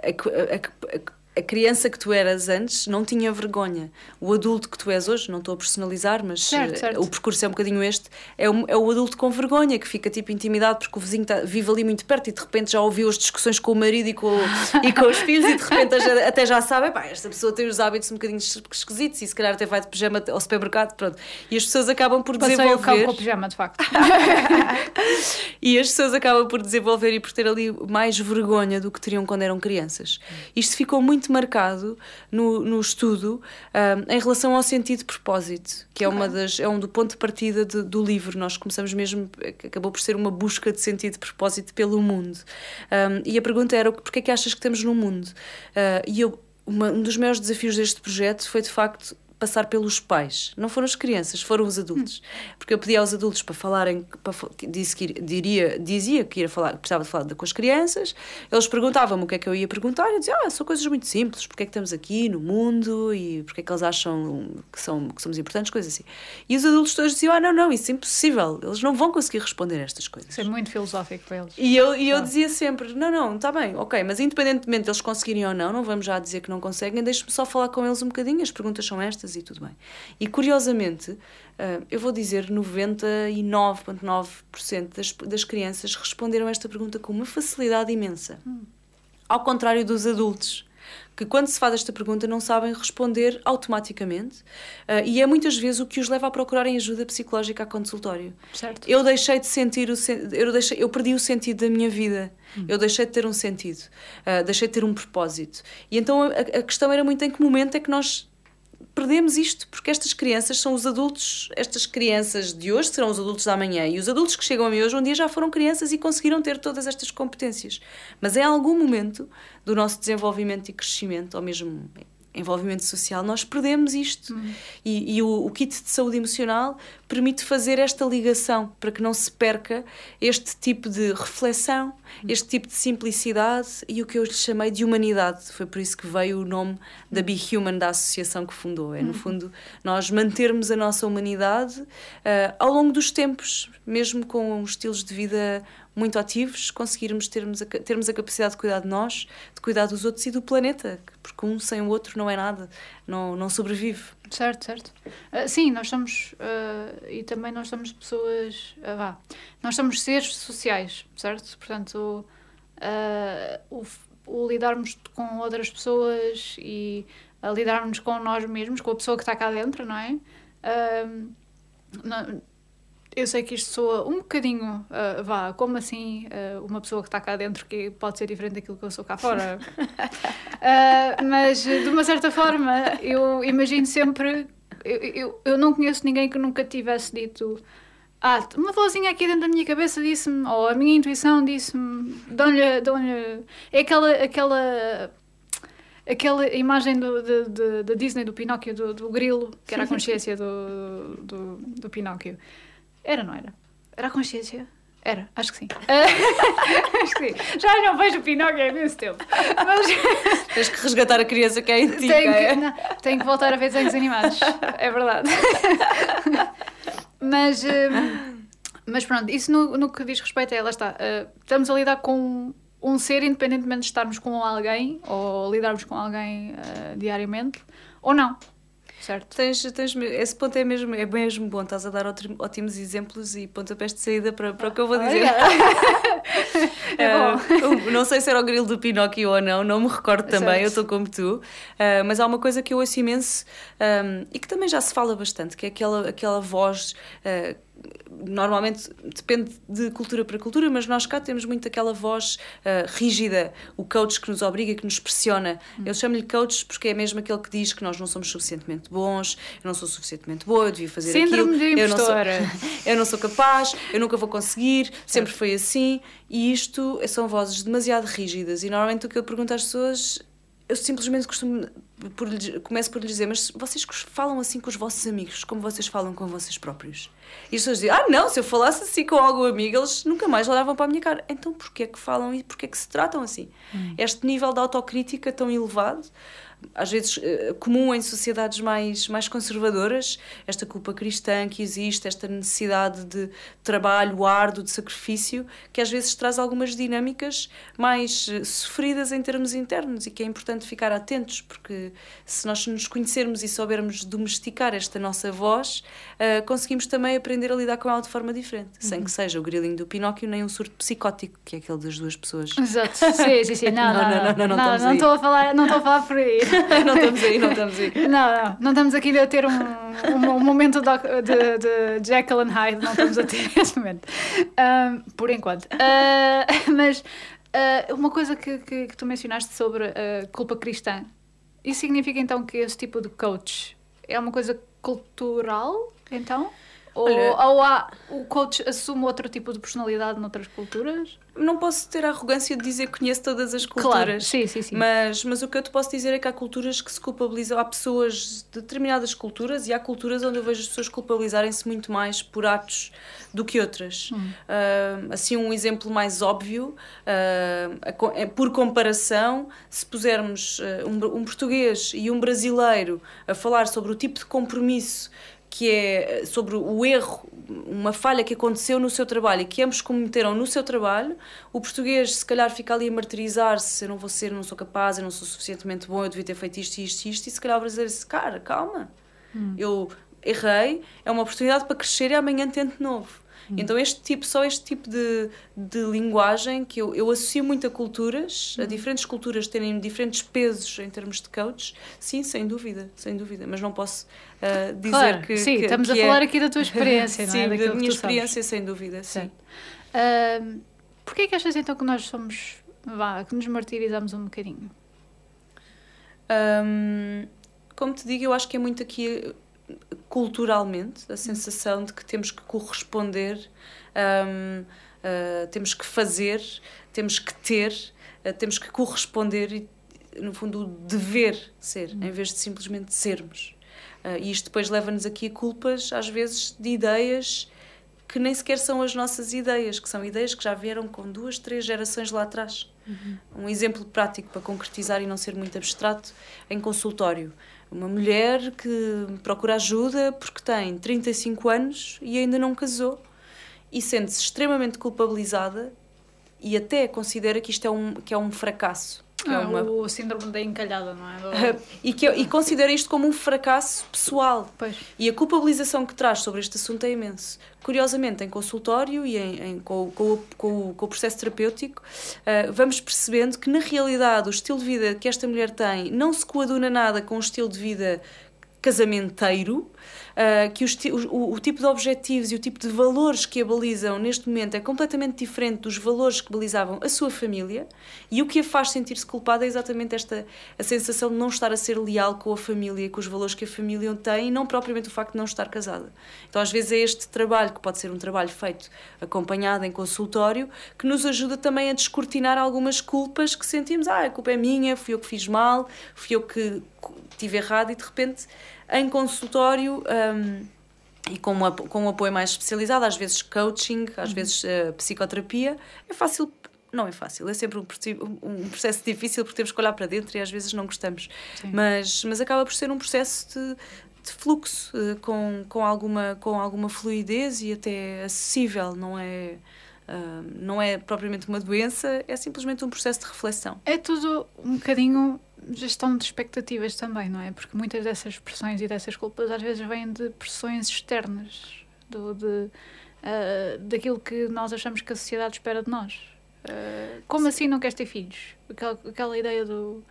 a, a, a, a criança que tu eras antes não tinha vergonha. O adulto que tu és hoje, não estou a personalizar, mas certo, certo. o percurso é um bocadinho este, é o, é o adulto com vergonha, que fica tipo intimidado porque o vizinho tá, vive ali muito perto e de repente já ouviu as discussões com o marido e com, e com os filhos e de repente até já sabe, pá, esta pessoa tem os hábitos um bocadinho esquisitos e se calhar até vai de pijama ao supermercado, pronto. E as pessoas acabam por Passei desenvolver... o com o pijama, de facto. e as pessoas acabam por desenvolver e por ter ali mais vergonha do que teriam quando eram crianças. Isto ficou muito muito marcado no, no estudo um, em relação ao sentido de propósito, que é, uma das, é um do ponto de partida de, do livro. Nós começamos mesmo, acabou por ser uma busca de sentido de propósito pelo mundo. Um, e a pergunta era: porquê é que achas que estamos no mundo? Uh, e eu, uma, um dos maiores desafios deste projeto foi de facto passar pelos pais. Não foram as crianças, foram os adultos. Porque eu pedi aos adultos para falarem, para, disse que diria, dizia que ia falar, precisava de falar com as crianças. Eles perguntavam-me o que é que eu ia perguntar. Eu dizia, ah, são coisas muito simples. Porque é que estamos aqui no mundo e porque é que eles acham que, são, que somos importantes, coisas assim. E os adultos todos diziam, ah, não, não, isso é impossível. Eles não vão conseguir responder a estas coisas. Isso é muito filosófico para eles. E eu, e eu dizia sempre, não, não, está bem, ok, mas independentemente de eles conseguirem ou não, não vamos já dizer que não conseguem, deixe-me só falar com eles um bocadinho, as perguntas são estas e tudo bem. E curiosamente, uh, eu vou dizer 99,9% das, das crianças responderam esta pergunta com uma facilidade imensa. Hum. Ao contrário dos adultos que quando se faz esta pergunta não sabem responder automaticamente uh, e é muitas vezes o que os leva a procurarem ajuda psicológica a consultório. Certo. Eu deixei de sentir o eu deixei eu perdi o sentido da minha vida. Hum. Eu deixei de ter um sentido, uh, deixei de ter um propósito. E então a, a questão era muito em que momento é que nós perdemos isto, porque estas crianças são os adultos, estas crianças de hoje serão os adultos da manhã, e os adultos que chegam a mim hoje um dia já foram crianças e conseguiram ter todas estas competências. Mas em algum momento do nosso desenvolvimento e crescimento, ou mesmo envolvimento social, nós perdemos isto. Uhum. E, e o, o, kit de saúde emocional permite fazer esta ligação para que não se perca este tipo de reflexão, uhum. este tipo de simplicidade e o que eu lhe chamei de humanidade. Foi por isso que veio o nome da Be Human, da associação que fundou. É, no uhum. fundo, nós mantermos a nossa humanidade uh, ao longo dos tempos, mesmo com estilos de vida muito ativos, conseguirmos termos a, termos a capacidade de cuidar de nós, de cuidar dos outros e do planeta, porque um sem o outro não é nada, não, não sobrevive. Certo, certo. Uh, sim, nós somos, uh, e também nós somos pessoas, uh, vá, nós somos seres sociais, certo? Portanto, o, o, lidarmos com outras pessoas e lidarmos com nós mesmos, com a pessoa que está cá dentro, não é? Eu sei que isto soa um bocadinho, uh, vá, como assim uh, uma pessoa que está cá dentro que pode ser diferente daquilo que eu sou cá fora. uh, mas, de uma certa forma, eu imagino sempre. Eu, eu, eu não conheço ninguém que nunca tivesse dito. Ah, uma vozinha aqui dentro da minha cabeça disse-me, ou a minha intuição disse-me, dão-lhe. Dão é aquela. aquela aquela imagem do, da Disney do Pinóquio, do, do grilo, que era a consciência do, do, do Pinóquio. Era, não era? Era a consciência? Era, acho que sim. acho que sim. Já não vejo o Pinóquio há imenso tempo. Mas... Tens que resgatar a criança que é em ti. Tenho que, não, tenho que voltar a ver desenhos animados. É verdade. mas, hum, mas pronto, isso no, no que diz respeito a ela está. Uh, estamos a lidar com um ser, independentemente de estarmos com alguém ou lidarmos com alguém uh, diariamente, ou não. Certo. Tens, tens, esse ponto é mesmo, é mesmo bom, estás a dar ótimos exemplos e pontapés de saída para, para o que eu vou dizer. é uh, não sei se era o grilo do Pinóquio ou não, não me recordo também, certo. eu estou como tu, uh, mas há uma coisa que eu ouço imenso um, e que também já se fala bastante, que é aquela, aquela voz. Uh, normalmente depende de cultura para cultura, mas nós cá temos muito aquela voz uh, rígida, o coach que nos obriga, que nos pressiona. Hum. Eu chamo-lhe coach porque é mesmo aquele que diz que nós não somos suficientemente bons, eu não sou suficientemente boa, eu devia fazer Síndrome aquilo. De eu, não sou, eu não sou capaz, eu nunca vou conseguir, certo. sempre foi assim. E isto são vozes demasiado rígidas. E normalmente o que eu pergunto às pessoas eu simplesmente costumo por, começo por lhe dizer, mas vocês falam assim com os vossos amigos, como vocês falam com vocês próprios. E as pessoas dizem, ah não, se eu falasse assim com algum amigo, eles nunca mais olhavam para a minha cara. Então porquê é que falam e porquê é que se tratam assim? Hum. Este nível de autocrítica tão elevado às vezes eh, comum em sociedades mais, mais conservadoras, esta culpa cristã que existe, esta necessidade de trabalho árduo, de sacrifício, que às vezes traz algumas dinâmicas mais eh, sofridas em termos internos e que é importante ficar atentos, porque se nós nos conhecermos e soubermos domesticar esta nossa voz, uh, conseguimos também aprender a lidar com ela de forma diferente, uhum. sem que seja o grilinho do Pinóquio nem um surto psicótico, que é aquele das duas pessoas. Exato, sim, sim, sim. Não, não, não, não, não, não, não, não estou a falar, não estou a falar por aí. não estamos aí, não estamos aí. Não, não, não estamos aqui a ter um, um, um momento de, de, de, Jekyll and Hyde, não estamos a ter esse momento. Um, por enquanto. Uh, mas uh, uma coisa que, que, que, tu mencionaste sobre a culpa cristã, isso significa então que esse tipo de coach é uma coisa cultural, então? Ou, Olha, ou há, o coach assume outro tipo de personalidade noutras culturas? Não posso ter a arrogância de dizer que conheço todas as culturas. Claro, sim, sim, sim. Mas, mas o que eu te posso dizer é que há culturas que se culpabilizam. Há pessoas de determinadas culturas e há culturas onde eu vejo as pessoas culpabilizarem-se muito mais por atos do que outras. Hum. Uh, assim, um exemplo mais óbvio, uh, por comparação, se pusermos uh, um, um português e um brasileiro a falar sobre o tipo de compromisso que é sobre o erro, uma falha que aconteceu no seu trabalho e que ambos cometeram no seu trabalho, o português se calhar fica ali a martirizar-se, eu não vou ser, eu não sou capaz, eu não sou suficientemente bom, eu devia ter feito isto, isto, isto, e se calhar o brasileiro diz, cara, calma, hum. eu errei, é uma oportunidade para crescer e amanhã tento de novo. Hum. Então este tipo, só este tipo de, de linguagem que eu, eu associo muito a culturas, a hum. diferentes culturas terem diferentes pesos em termos de coaches, sim, sem dúvida, sem dúvida, mas não posso uh, dizer claro, que... Sim, que, estamos que a é... falar aqui da tua experiência, sim, não é? da minha experiência, sabes. sem dúvida, sim. Uh, Porquê é que achas então que nós somos, vá, que nos martirizamos um bocadinho? Um, como te digo, eu acho que é muito aqui culturalmente a sensação de que temos que corresponder, um, uh, ah, temos que fazer, temos que ter, uh, temos que corresponder e, no fundo, o dever ser, em vez de simplesmente sermos. Uh, e isto depois leva-nos aqui a culpas, às vezes, de ideias que nem sequer são as nossas ideias, que são ideias que já vieram com duas, três gerações lá atrás. Uhum. Um exemplo prático para concretizar e não ser muito abstrato, em consultório. Uma mulher que procura ajuda porque tem 35 anos e ainda não casou e sente-se extremamente culpabilizada e até considera que isto é um, que é um fracasso. É ah, uma... O síndrome da encalhada, não é? E, que, e considera isto como um fracasso pessoal. Pois. E a culpabilização que traz sobre este assunto é imenso. Curiosamente, em consultório e em, em com, com, com, com, o processo terapêutico, uh, vamos percebendo que, na realidade, o estilo de vida que esta mulher tem não se coaduna nada com o estilo de vida casamenteiro, uh, que os, o, o, tipo de objetivos e o tipo de valores que a balizam neste momento é completamente diferente dos valores que balizavam a sua família e o que a faz sentir-se culpada é exatamente esta a sensação de não estar a ser leal com a família, com os valores que a família tem e não propriamente o facto de não estar casada. Então às vezes é este trabalho, que pode ser um trabalho feito acompanhado em consultório, que nos ajuda também a descortinar algumas culpas que sentimos, ah, a culpa é minha, fui eu que fiz mal, fui eu que tive errado e de repente em consultório um, e com, uma, com um apoio mais especializado, às vezes coaching, às uhum. vezes uh, psicoterapia, é fácil. Não é fácil, é sempre um, um processo difícil porque temos que olhar para dentro e às vezes não gostamos. Mas, mas acaba por ser um processo de, de fluxo uh, com, com, alguma, com alguma fluidez e até acessível, não é? Uh, não é propriamente uma doença, é simplesmente um processo de reflexão. É tudo um bocadinho gestão de expectativas também, não é? Porque muitas dessas pressões e dessas culpas às vezes vêm de pressões externas, do, de, uh, daquilo que nós achamos que a sociedade espera de nós. Uh, como assim não queres ter filhos? Aquela, aquela ideia do.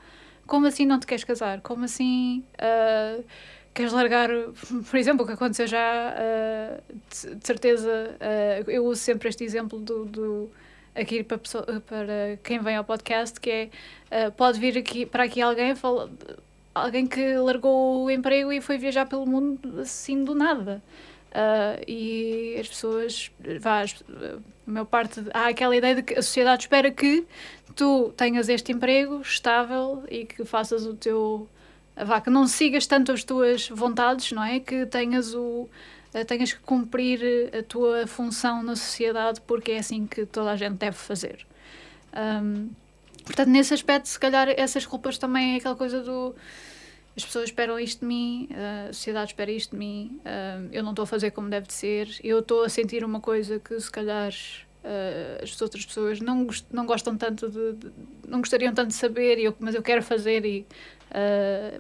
Como assim não te queres casar? Como assim uh, queres largar. Por exemplo, o que aconteceu já, de, de, certeza. eu uso sempre este exemplo do, do aqui para, pessoa, para quem vem ao podcast, que é uh, pode vir aqui para aqui alguém fala, alguém que largou o emprego e foi viajar pelo mundo assim do nada. Uh, e as pessoas, vá, a maior parte, há aquela ideia de que a sociedade espera que tu tenhas este emprego estável e que faças o teu. Vá, que não sigas tanto as tuas vontades, não é? Que tenhas o eh, tenhas que cumprir eh, a tua função na sociedade porque é assim que toda a gente deve fazer. Um, portanto, nesse aspecto, se calhar essas culpas também é aquela coisa do as pessoas esperam isto de mim, a sociedade espera isto de mim, eu não estou a fazer como deve de ser, eu estou a sentir uma coisa que se calhar as outras pessoas não, não gostam tanto de, de, não gostariam tanto de saber, eu, mas eu quero fazer e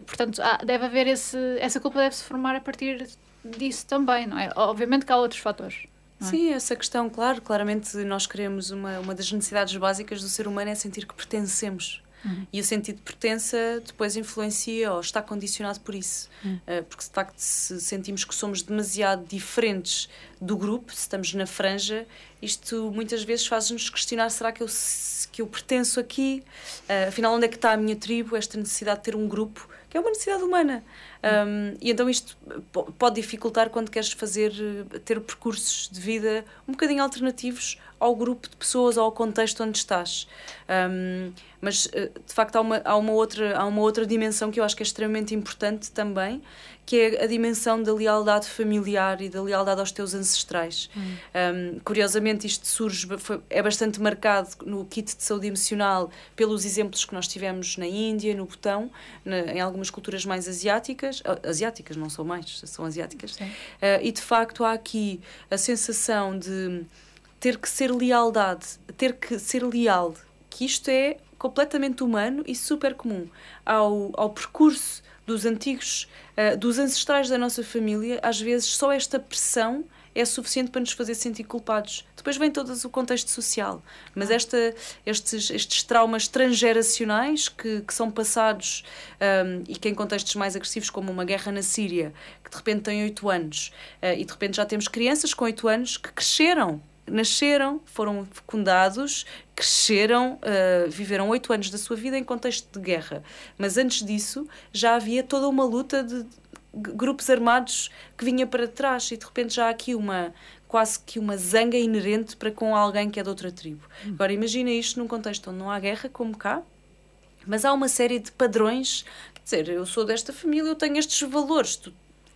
portanto deve haver esse, essa culpa deve se formar a partir disso também, não é? Obviamente que há outros fatores. É? Sim, essa questão, claro, claramente nós queremos uma, uma das necessidades básicas do ser humano é sentir que pertencemos. Uhum. E o sentido de pertença depois influencia ou está condicionado por isso. Uhum. Uh, porque, de facto, se sentimos que somos demasiado diferentes do grupo, se estamos na franja, isto muitas vezes faz-nos questionar: será que eu, que eu pertenço aqui? Uh, afinal, onde é que está a minha tribo? Esta necessidade de ter um grupo que é uma necessidade humana. Um, e então isto pode dificultar quando queres fazer, ter percursos de vida um bocadinho alternativos ao grupo de pessoas ou ao contexto onde estás. Um, mas eh, de facto há uma, há, uma outra, há uma outra dimensão que eu acho que é extremamente importante também, que é a dimensão da lealdade familiar e da lealdade aos teus ancestrais. Hum. Um, curiosamente, isto surge, foi, é bastante marcado no kit de saúde emocional pelos exemplos que nós tivemos na Índia, no Butão, na, em algumas culturas mais asiáticas. Ah, asiáticas, não são mais, são asiáticas. Uh, e de facto há aqui a sensação de ter que ser lealdade, ter que ser leal, que isto é completamente humano e super comum ao, ao percurso dos antigos, uh, dos ancestrais da nossa família, às vezes só esta pressão é suficiente para nos fazer sentir culpados. Depois vem todo o contexto social, mas esta, estes, estes traumas transgeracionais que, que são passados um, e que em contextos mais agressivos, como uma guerra na Síria, que de repente tem 8 anos, uh, e de repente já temos crianças com 8 anos que cresceram nasceram, foram fecundados, cresceram, uh, viveram oito anos da sua vida em contexto de guerra. Mas antes disso já havia toda uma luta de grupos armados que vinha para trás e de repente já há aqui uma quase que uma zanga inerente para com alguém que é de outra tribo. Hum. Agora imagina isto num contexto onde não há guerra como cá, mas há uma série de padrões, quer dizer, eu sou desta família, eu tenho estes valores, tu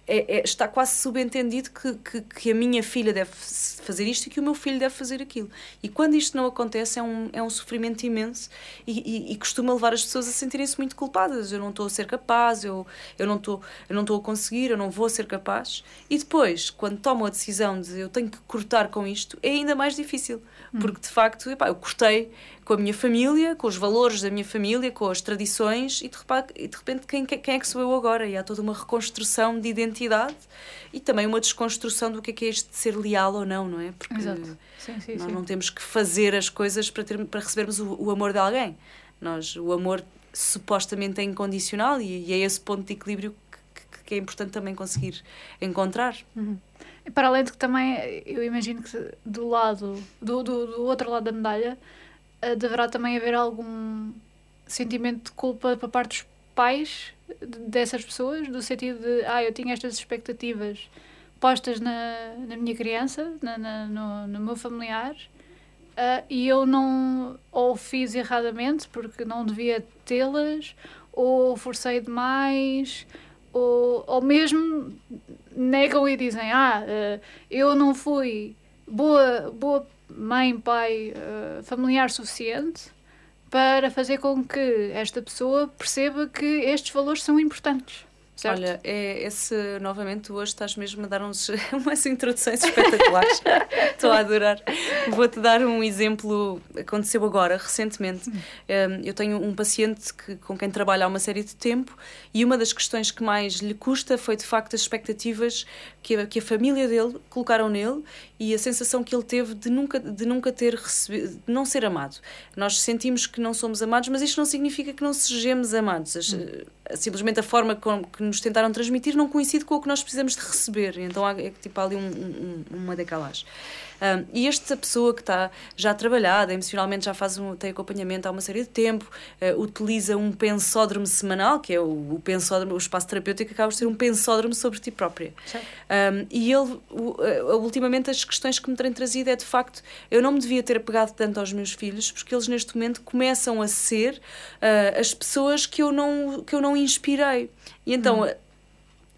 é, é, está quase subentendido que, que, que, a minha filha deve fazer isto e que o meu filho deve fazer aquilo. E quando isto não acontece, é um, é um sofrimento imenso e, e, e costuma levar as pessoas a sentirem-se muito culpadas. Eu não estou a ser capaz, eu, eu, não estou, eu não estou a conseguir, eu não vou ser capaz. E depois, quando tomam a decisão de eu tenho que cortar com isto, é ainda mais difícil. Hum. Porque de facto, epá, eu cortei com a minha família, com os valores da minha família, com as tradições, e de repente, e de repente quem, quem é que sou eu agora? E há toda uma reconstrução de identidade e também uma desconstrução do que é, que é este de ser leal ou não, não é? Porque Exato. Sim, sim, nós sim. não temos que fazer as coisas para, ter, para recebermos o, o amor de alguém. Nós, o amor supostamente é incondicional e, e é esse ponto de equilíbrio que, que, é importante também conseguir encontrar. Uhum. Para além de que também, eu imagino que do lado, do, do, do outro lado da medalha, deverá também haver algum sentimento de culpa para parte dos pais dessas pessoas, do sentido de, ah, eu tinha estas expectativas postas na, na minha criança, na, na no, no meu familiar, uh, e eu não ou fiz erradamente porque não devia tê-las, ou forcei demais, ou, ou mesmo negam e dizem: Ah, uh, eu não fui boa, boa mãe, pai, uh, familiar suficiente para fazer com que esta pessoa perceba que estes valores são importantes. Certo? Olha, é esse, novamente, hoje estás mesmo a dar uns, umas introduções espetaculares. Estou a adorar. Vou-te dar um exemplo, aconteceu agora, recentemente. Hum, eu tenho um paciente que, com quem trabalho há uma série de tempo e uma das questões que mais lhe custa foi, de facto, as expectativas que a, que a família dele colocaram nele e a sensação que ele teve de nunca, de nunca ter recebido, de não ser amado. Nós sentimos que não somos amados, mas isto não significa que não sejamos amados. As, hum. Simplesmente a forma com que nos tentaram transmitir não coincide com o que nós precisamos de receber. Então há é, tipo, há ali um, um, uma decalagem. Um, e esta pessoa que está já trabalhada, emocionalmente já faz um, tem acompanhamento há uma série de tempo, uh, utiliza um pensódromo semanal, que é o, o pensódromo, o espaço terapêutico acaba de ser um pensódromo sobre ti própria. Um, e ele, uh, ultimamente, as questões que me têm trazido é de facto, eu não me devia ter apegado tanto aos meus filhos, porque eles neste momento começam a ser uh, as pessoas que eu não, que eu não inspirei. E então, hum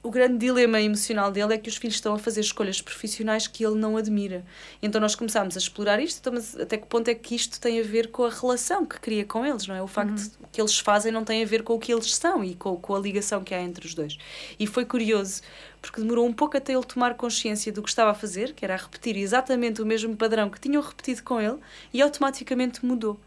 o grande dilema emocional dele é que os filhos estão a fazer escolhas profissionais que ele não admira. Então nós começámos a explorar isto, então, mas até que ponto é que isto tem a ver com a relação que cria com eles, não é? O facto uhum. que eles fazem não tem a ver com o que eles são e com, com a ligação que há entre os dois. E foi curioso, porque demorou um pouco até ele tomar consciência do que estava a fazer, que era repetir exatamente o mesmo padrão que tinham repetido com ele, e automaticamente mudou.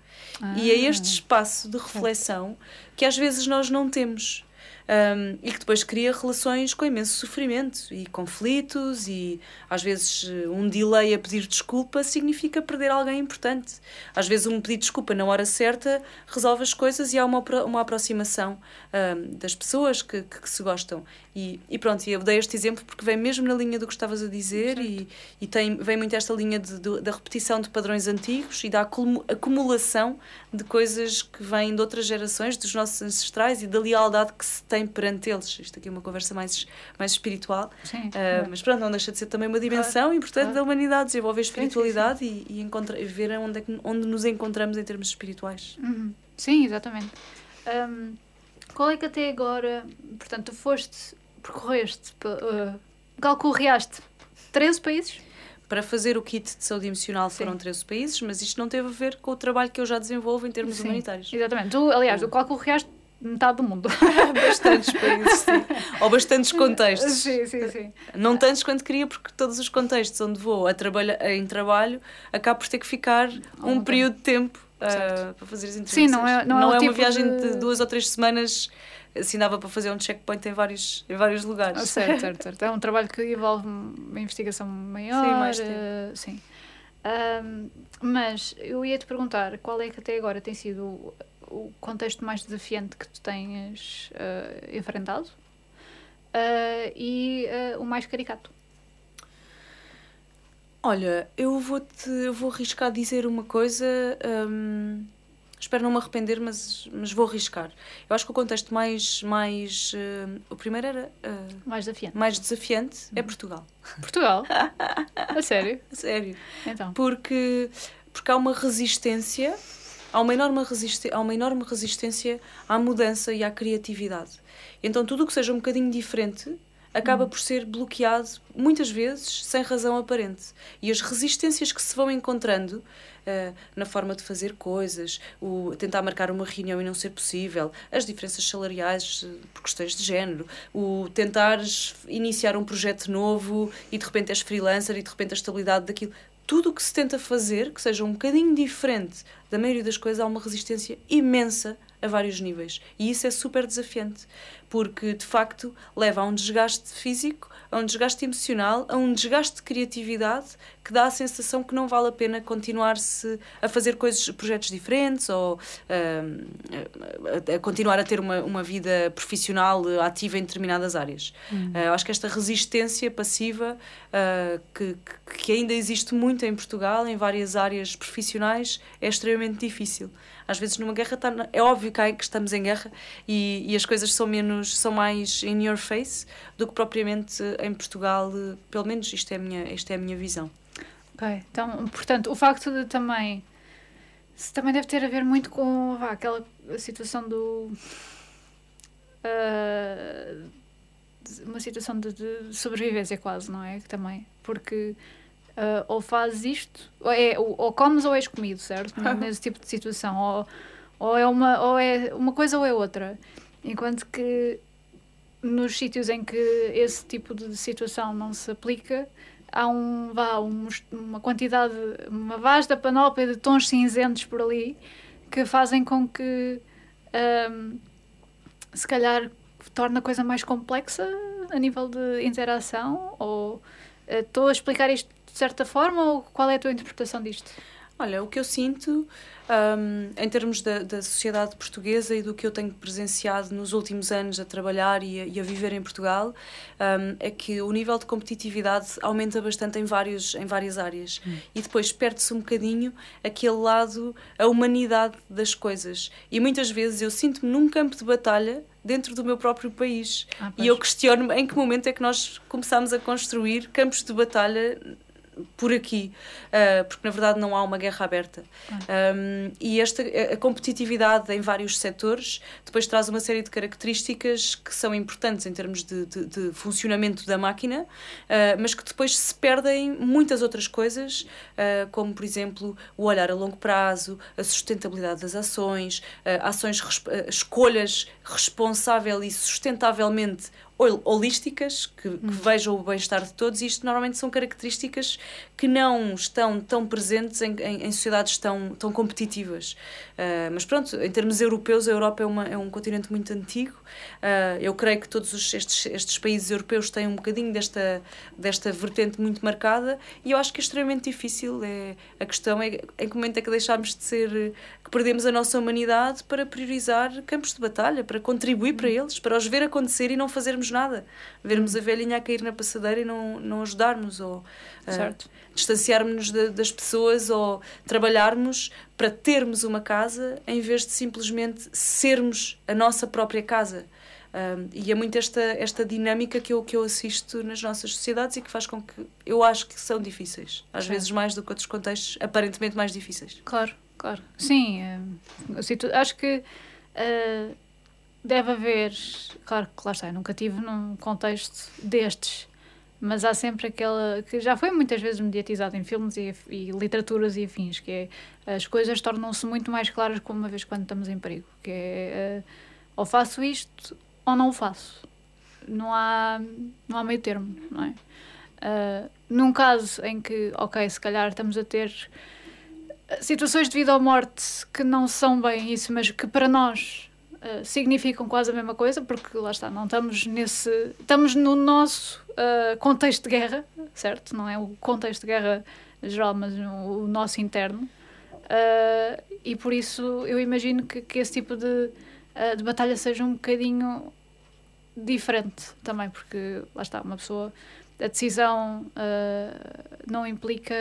Ah. E é este espaço de reflexão que às vezes nós não temos um, e que depois cria relações com imenso sofrimento e conflitos e às vezes um delay a pedir desculpa significa perder alguém importante. Às vezes um pedir desculpa na hora certa resolve as coisas e há uma, uma aproximação um, das pessoas que, que, que, se gostam. E, e pronto, eu dei este exemplo porque vem mesmo na linha do que estavas a dizer e, e tem, vem muito esta linha de, de, da repetição de padrões antigos e da acumulação de coisas que vêm de outras gerações, dos nossos ancestrais e da lealdade que se tem perante eles. Isto aqui é uma conversa mais, mais espiritual. Sim, uh, Mas pronto, não deixa de ser também uma dimensão claro, importante claro. da humanidade, desenvolver espiritualidade sim, sim, sim. e, e encontra, ver onde, é que, onde nos encontramos em termos espirituais. Uhum. Sim, exatamente. Um, qual é que até agora, portanto, tu foste, percorreste, uh, calculreaste 13 países? Para fazer o kit de saúde emocional foram 13 países, mas isto não teve a ver com o trabalho que eu já desenvolvo em termos Sim, humanitários. Exatamente. Tu, aliás, o calculreaste metade do mundo. bastantes países, sim. Ou bastantes contextos. Sim, sim, sim. Não tantos quanto queria, porque todos os contextos onde vou a trabalho, em trabalho, acabo por ter que ficar um, um período de tempo uh, para fazer as entrevistas. Sim, não é, não, não é, é tipo uma viagem de... de duas ou três semanas assim dava para fazer um checkpoint em vários, em vários lugares. Ah, certo, certo, certo. É um trabalho que envolve uma investigação maior. Sim, mais tempo. Uh, sim. Um, mas eu ia te perguntar qual é que até agora tem sido o contexto mais desafiante que tu tenhas uh, enfrentado uh, e uh, o mais caricato? Olha, eu vou-te eu vou arriscar dizer uma coisa. Um, espero não me arrepender, mas, mas vou arriscar. Eu acho que o contexto mais. mais o primeiro era. mais desafiante. Mais desafiante é uhum. é Portugal. Portugal? a sério? A sério. Então. Porque, porque há uma resistência há uma enorme, há uma enorme resistência à mudança e à criatividade. Então, tudo o que seja um bocadinho diferente acaba hum. por ser bloqueado, muitas vezes, sem razão aparente. E as resistências que se vão encontrando uh, na forma de fazer coisas, o tentar marcar uma reunião e não ser possível, as diferenças salariais uh, por questões de género, o tentar iniciar um projeto novo e de repente és freelancer e de repente a estabilidade daquilo tudo o que se tenta fazer, que seja um bocadinho diferente da maioria das coisas, há uma resistência imensa a vários níveis. E isso é super desafiante, porque de facto leva a um desgaste físico, a um desgaste emocional, a um desgaste de criatividade que dá a sensação que não vale a pena continuar-se a fazer coisas, projetos diferentes ou uh, a, a, continuar a ter uma, uma vida profissional ativa em determinadas áreas. Uhum. Uh, acho que esta resistência passiva uh, que, que ainda existe muito em Portugal, em várias áreas profissionais, é extremamente difícil às vezes numa guerra tá, é óbvio que, que estamos em guerra e, e, as coisas são menos são mais in your face do que propriamente em Portugal pelo menos isto é a minha isto é a minha visão ok então portanto o facto de também também deve ter a ver muito com vá, aquela situação do uh, uma situação de, de, sobrevivência quase não é também porque Uh, ou fazes isto, ou, é, ou, ou, comes ou és comido, certo? Nesse tipo de situação. Ou, ou, é uma, ou é uma coisa ou é outra. Enquanto que nos sítios em que esse tipo de situação não se aplica, há um, vá, um, uma quantidade, uma vasta panóplia de tons cinzentos por ali que fazem com que um, se calhar torne a coisa mais complexa a nível de interação ou eh, estou a explicar isto certa forma ou qual é a tua interpretação disto? Olha, o que eu sinto um, em termos da, da sociedade portuguesa e do que eu tenho presenciado nos últimos anos a trabalhar e a, e a viver em Portugal um, é que o nível de competitividade aumenta bastante em, vários, em várias áreas hum. e depois perde-se um bocadinho aquele lado, a humanidade das coisas. E muitas vezes eu sinto-me num campo de batalha dentro do meu próprio país. Ah, e eu questiono-me em que momento é que nós começamos a construir campos de batalha por aqui, uh, porque na verdade não há uma guerra aberta. Um, e esta a competitividade em vários setores depois traz uma série de características que são importantes em termos de, de, de funcionamento da máquina, uh, mas que depois se perdem muitas outras coisas, uh, como por exemplo o olhar a longo prazo, a sustentabilidade das ações, ações, escolhas responsável e sustentavelmente holísticas, que, que hum. vejam o bem-estar de todos, e isto normalmente são características que não estão tão presentes em, em, em sociedades tão, tão competitivas. Uh, mas pronto, em termos europeus, a Europa é, uma, é um continente muito antigo. Uh, eu creio que todos os, estes, estes países europeus têm um bocadinho desta, desta vertente muito marcada, e eu acho que é extremamente difícil. É, a questão é em que momento é que deixamos de ser, que perdemos a nossa humanidade para priorizar campos de batalha, para contribuir para eles, para os ver acontecer e não fazermos nada. Vermos a velhinha a cair na passadeira e não, não ajudarmos, ou uh, distanciarmos-nos das pessoas, ou trabalharmos para termos uma casa em vez de simplesmente sermos a nossa própria casa. Um, e é muito esta, esta dinâmica que eu, que eu assisto nas nossas sociedades e que faz com que eu acho que são difíceis. Às Sim. vezes mais do que outros contextos aparentemente mais difíceis. Claro, claro. Sim, uh, acho que uh, deve haver, claro que lá está, nunca tive num contexto destes, mas há sempre aquela que já foi muitas vezes mediatizado em filmes e, e literaturas e afins, que é as coisas tornam-se muito mais claras como uma vez quando estamos em perigo, que é uh, ou faço isto ou não o faço. Não há, não há meio termo, não é? Uh, num caso em que, ok, se calhar estamos a ter situações de vida ou morte que não são bem isso, mas que para nós uh, significam quase a mesma coisa, porque lá está, não estamos nesse. Estamos no nosso uh, contexto de guerra, certo? Não é o contexto de guerra geral, mas o, o nosso interno. Uh, e por isso eu imagino que, que esse tipo de, de batalha seja um bocadinho diferente também, porque lá está, uma pessoa a decisão uh, não implica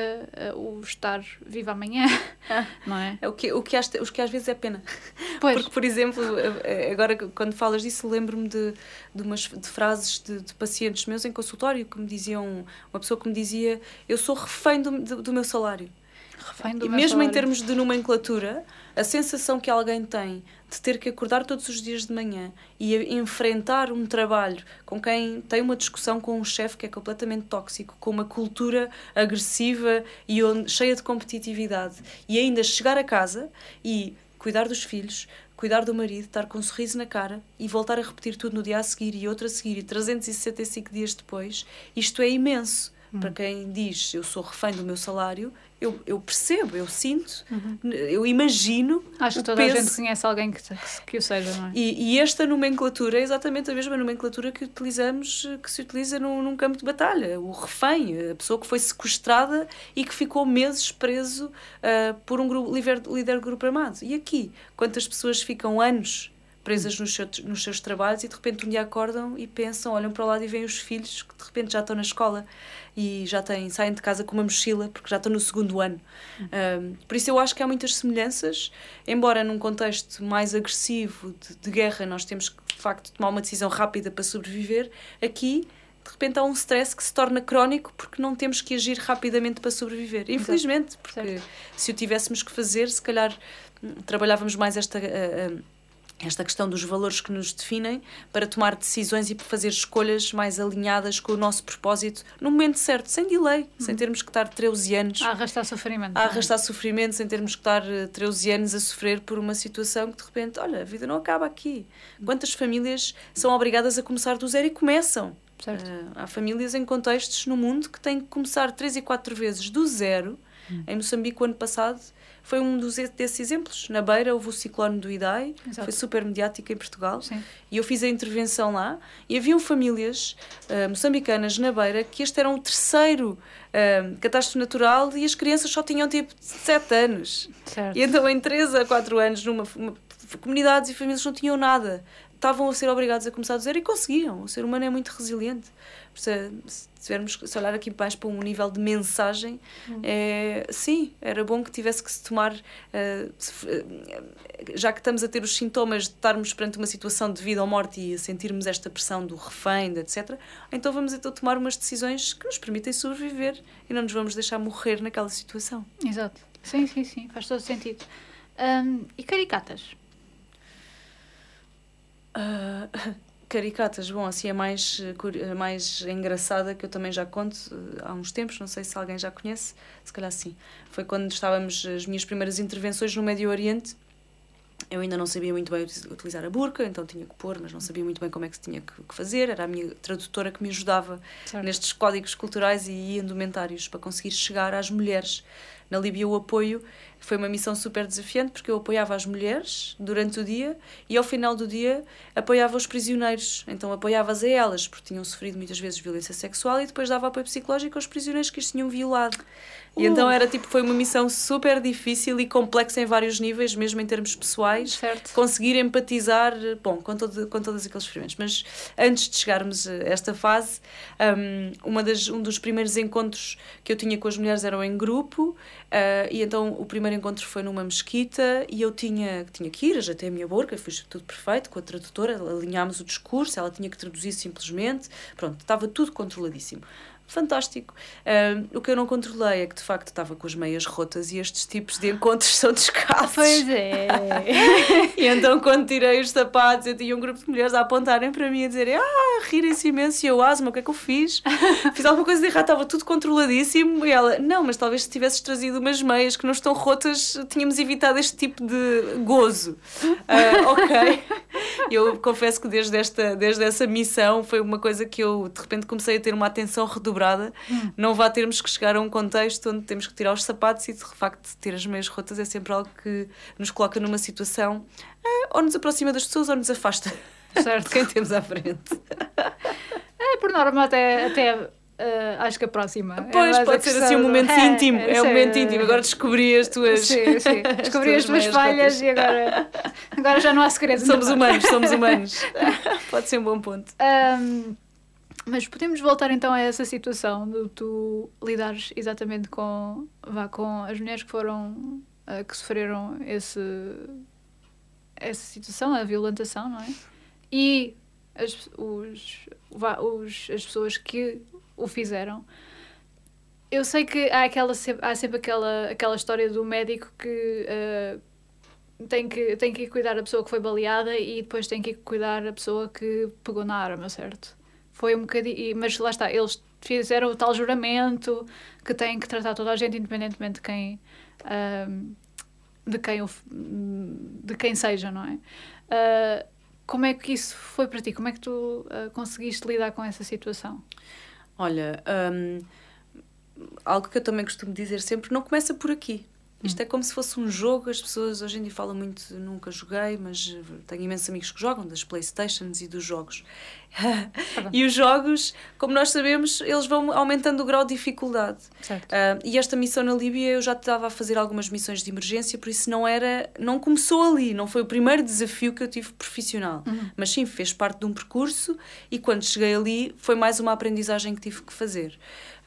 uh, o estar vivo amanhã, ah, não é? é o, que, o, que às, o que às vezes é pena. Pois. Porque, por exemplo, eh, agora quando falas disso, lembro-me de, de umas de frases de, de, pacientes meus em consultório que me diziam, uma pessoa que me dizia: Eu sou refém do, do, do meu salário. Refém do e meu mesmo salário. em termos de nomenclatura, a sensação que alguém tem de ter que acordar todos os dias de manhã e enfrentar um trabalho com quem tem uma discussão com um chefe que é completamente tóxico, com uma cultura agressiva e cheia de competitividade, e ainda chegar a casa e cuidar dos filhos, cuidar do marido, estar com um sorriso na cara e voltar a repetir tudo no dia a seguir e outro a seguir e 365 dias depois, isto é imenso Hum. Para quem diz eu sou refém do meu salário, eu, eu percebo, eu sinto, uhum. eu imagino. Acho que toda peso. a gente conhece alguém que, que o seja, não é? E, e, esta nomenclatura é exatamente a mesma nomenclatura que utilizamos, que se utiliza num, num, campo de batalha. O refém, a pessoa que foi sequestrada e que ficou meses preso uh, por um grupo, líder, líder grupo armado. E aqui, quantas pessoas ficam anos presas nos seus, nos seus trabalhos e de repente um dia acordam e pensam, olham para o lado e veem os filhos que de repente já estão na escola e já têm, saem de casa com uma mochila porque já estão no segundo ano. Um, por isso eu acho que há muitas semelhanças, embora num contexto mais agressivo de, de guerra nós temos que de facto tomar uma decisão rápida para sobreviver, aqui de repente há um stress que se torna crónico porque não temos que agir rapidamente para sobreviver. Infelizmente, porque certo. se o tivéssemos que fazer, se calhar hum, trabalhávamos mais esta. Uh, uh, esta questão dos valores que nos definem para tomar decisões e fazer escolhas mais alinhadas com o nosso propósito no momento certo, sem delay, uhum. sem termos que estar 13 anos a arrastar sofrimento. A é? arrastar sofrimento, sem termos que estar 13 eh, anos a sofrer por uma situação que de repente, olha, a vida não acaba aqui. Quantas famílias são obrigadas a começar do zero e começam? Uh, há famílias em contextos no mundo que têm que começar três e quatro vezes do zero. Hum. Em Moçambique, o ano passado, foi um dos, desses exemplos. Na Beira houve o ciclone do Idai, Exato. foi super mediático em Portugal. Sim. E eu fiz a intervenção lá e haviam famílias uh, moçambicanas na Beira que este era o terceiro uh, catástrofe natural e as crianças só tinham tipo 7 anos. Certo. E então em 3 a 4 anos, numa uma, comunidades e famílias não tinham nada. Estavam a ser obrigados a começar a dizer e conseguiam. O ser humano é muito resiliente se, se tivermos se olhar aqui mais para um nível de mensagem, hum. é, sim, era bom que tivesse que se tomar, uh, se, uh, já que estamos a ter os sintomas de estarmos perante uma situação de vida ou morte e a sentirmos esta pressão do refém, etc., então vamos então tomar umas decisões que nos permitem sobreviver e não nos vamos deixar morrer naquela situação. Exato. Sim, sim, sim, faz todo sentido. Um, e caricatas? Uh, Caricatas, bom, assim é mais, eh, mais engraçada que eu também já conto eh, há uns tempos, não sei se alguém já conhece, se calhar sim. Foi quando estávamos as minhas primeiras intervenções no Médio Oriente. Eu ainda não sabia muito bem utilizar a burca, então tinha que pôr, mas não sabia muito bem como é que se tinha que fazer. Era a minha tradutora que me ajudava certo. nestes códigos culturais e indumentários para conseguir chegar às mulheres. Na Líbia, o apoio foi uma missão super desafiante porque eu apoiava as mulheres durante o dia e ao final do dia apoiava os prisioneiros. Então apoiava-as a elas porque tinham sofrido muitas vezes violência sexual e depois dava apoio psicológico aos prisioneiros que as tinham violado. E então era tipo, foi uma missão super difícil e complexa em vários níveis, mesmo em termos pessoais. Certo. Conseguir empatizar, bom, com, todo, com todos aqueles sofrimentos. Mas antes de chegarmos a esta fase, um, uma das, um dos primeiros encontros que eu tinha com as mulheres eram em grupo, uh, e então o primeiro encontro foi numa mesquita e eu tinha, tinha que ir, até a minha boca, fiz tudo perfeito com a tradutora, alinhámos o discurso, ela tinha que traduzir simplesmente, pronto, estava tudo controladíssimo fantástico. Uh, o que eu não controlei é que de facto estava com as meias rotas e estes tipos de encontros são descalços. Pois é. e então quando tirei os sapatos eu tinha um grupo de mulheres a apontarem para mim a dizerem ah, rirem-se imenso e eu, asma, o que é que eu fiz? fiz alguma coisa de errado, estava tudo controladíssimo e ela, não, mas talvez se tivesses trazido umas meias que não estão rotas tínhamos evitado este tipo de gozo. Uh, ok. Eu confesso que desde, esta, desde essa missão foi uma coisa que eu de repente comecei a ter uma atenção redobrada dobrada, hum. não vá termos que chegar a um contexto onde temos que tirar os sapatos e de facto ter as meias rotas é sempre algo que nos coloca numa situação eh, ou nos aproxima das pessoas ou nos afasta certo. de quem temos à frente. É, por norma, até, até Uh, acho que a próxima. É pois, é pode ser assim um momento é, íntimo. É, é um momento íntimo. Agora descobri as tuas. Sim, sim. Descobri as, as tuas falhas e agora, agora já não há segredo. Somos humanos, somos humanos. pode ser um bom ponto. Um, mas podemos voltar então a essa situação de tu lidares exatamente com, vá, com as mulheres que foram, uh, que sofreram esse, essa situação, a violentação, não é? E as, os, vá, os, as pessoas que o fizeram. Eu sei que há, aquela, há sempre aquela, aquela história do médico que uh, tem que, tem que cuidar da pessoa que foi baleada e depois tem que cuidar da pessoa que pegou na arma, certo? foi um bocadinho. Mas lá está, eles fizeram o tal juramento que têm que tratar toda a gente, independentemente de quem. Um, de quem, de quem seja, não é? Uh, como é que isso foi para ti? Como é que tu uh, conseguiste lidar com essa situação? Olha, um, algo que eu também costumo dizer sempre: não começa por aqui. Isto é como se fosse um jogo, as pessoas hoje em dia falam muito, nunca joguei, mas tenho imensos amigos que jogam, das Playstations e dos jogos. Tá e os jogos, como nós sabemos, eles vão aumentando o grau de dificuldade. Uh, e esta missão na Líbia eu já estava a fazer algumas missões de emergência, por isso não era, não começou ali, não foi o primeiro desafio que eu tive profissional, uhum. mas sim fez parte de um percurso e quando cheguei ali foi mais uma aprendizagem que tive que fazer.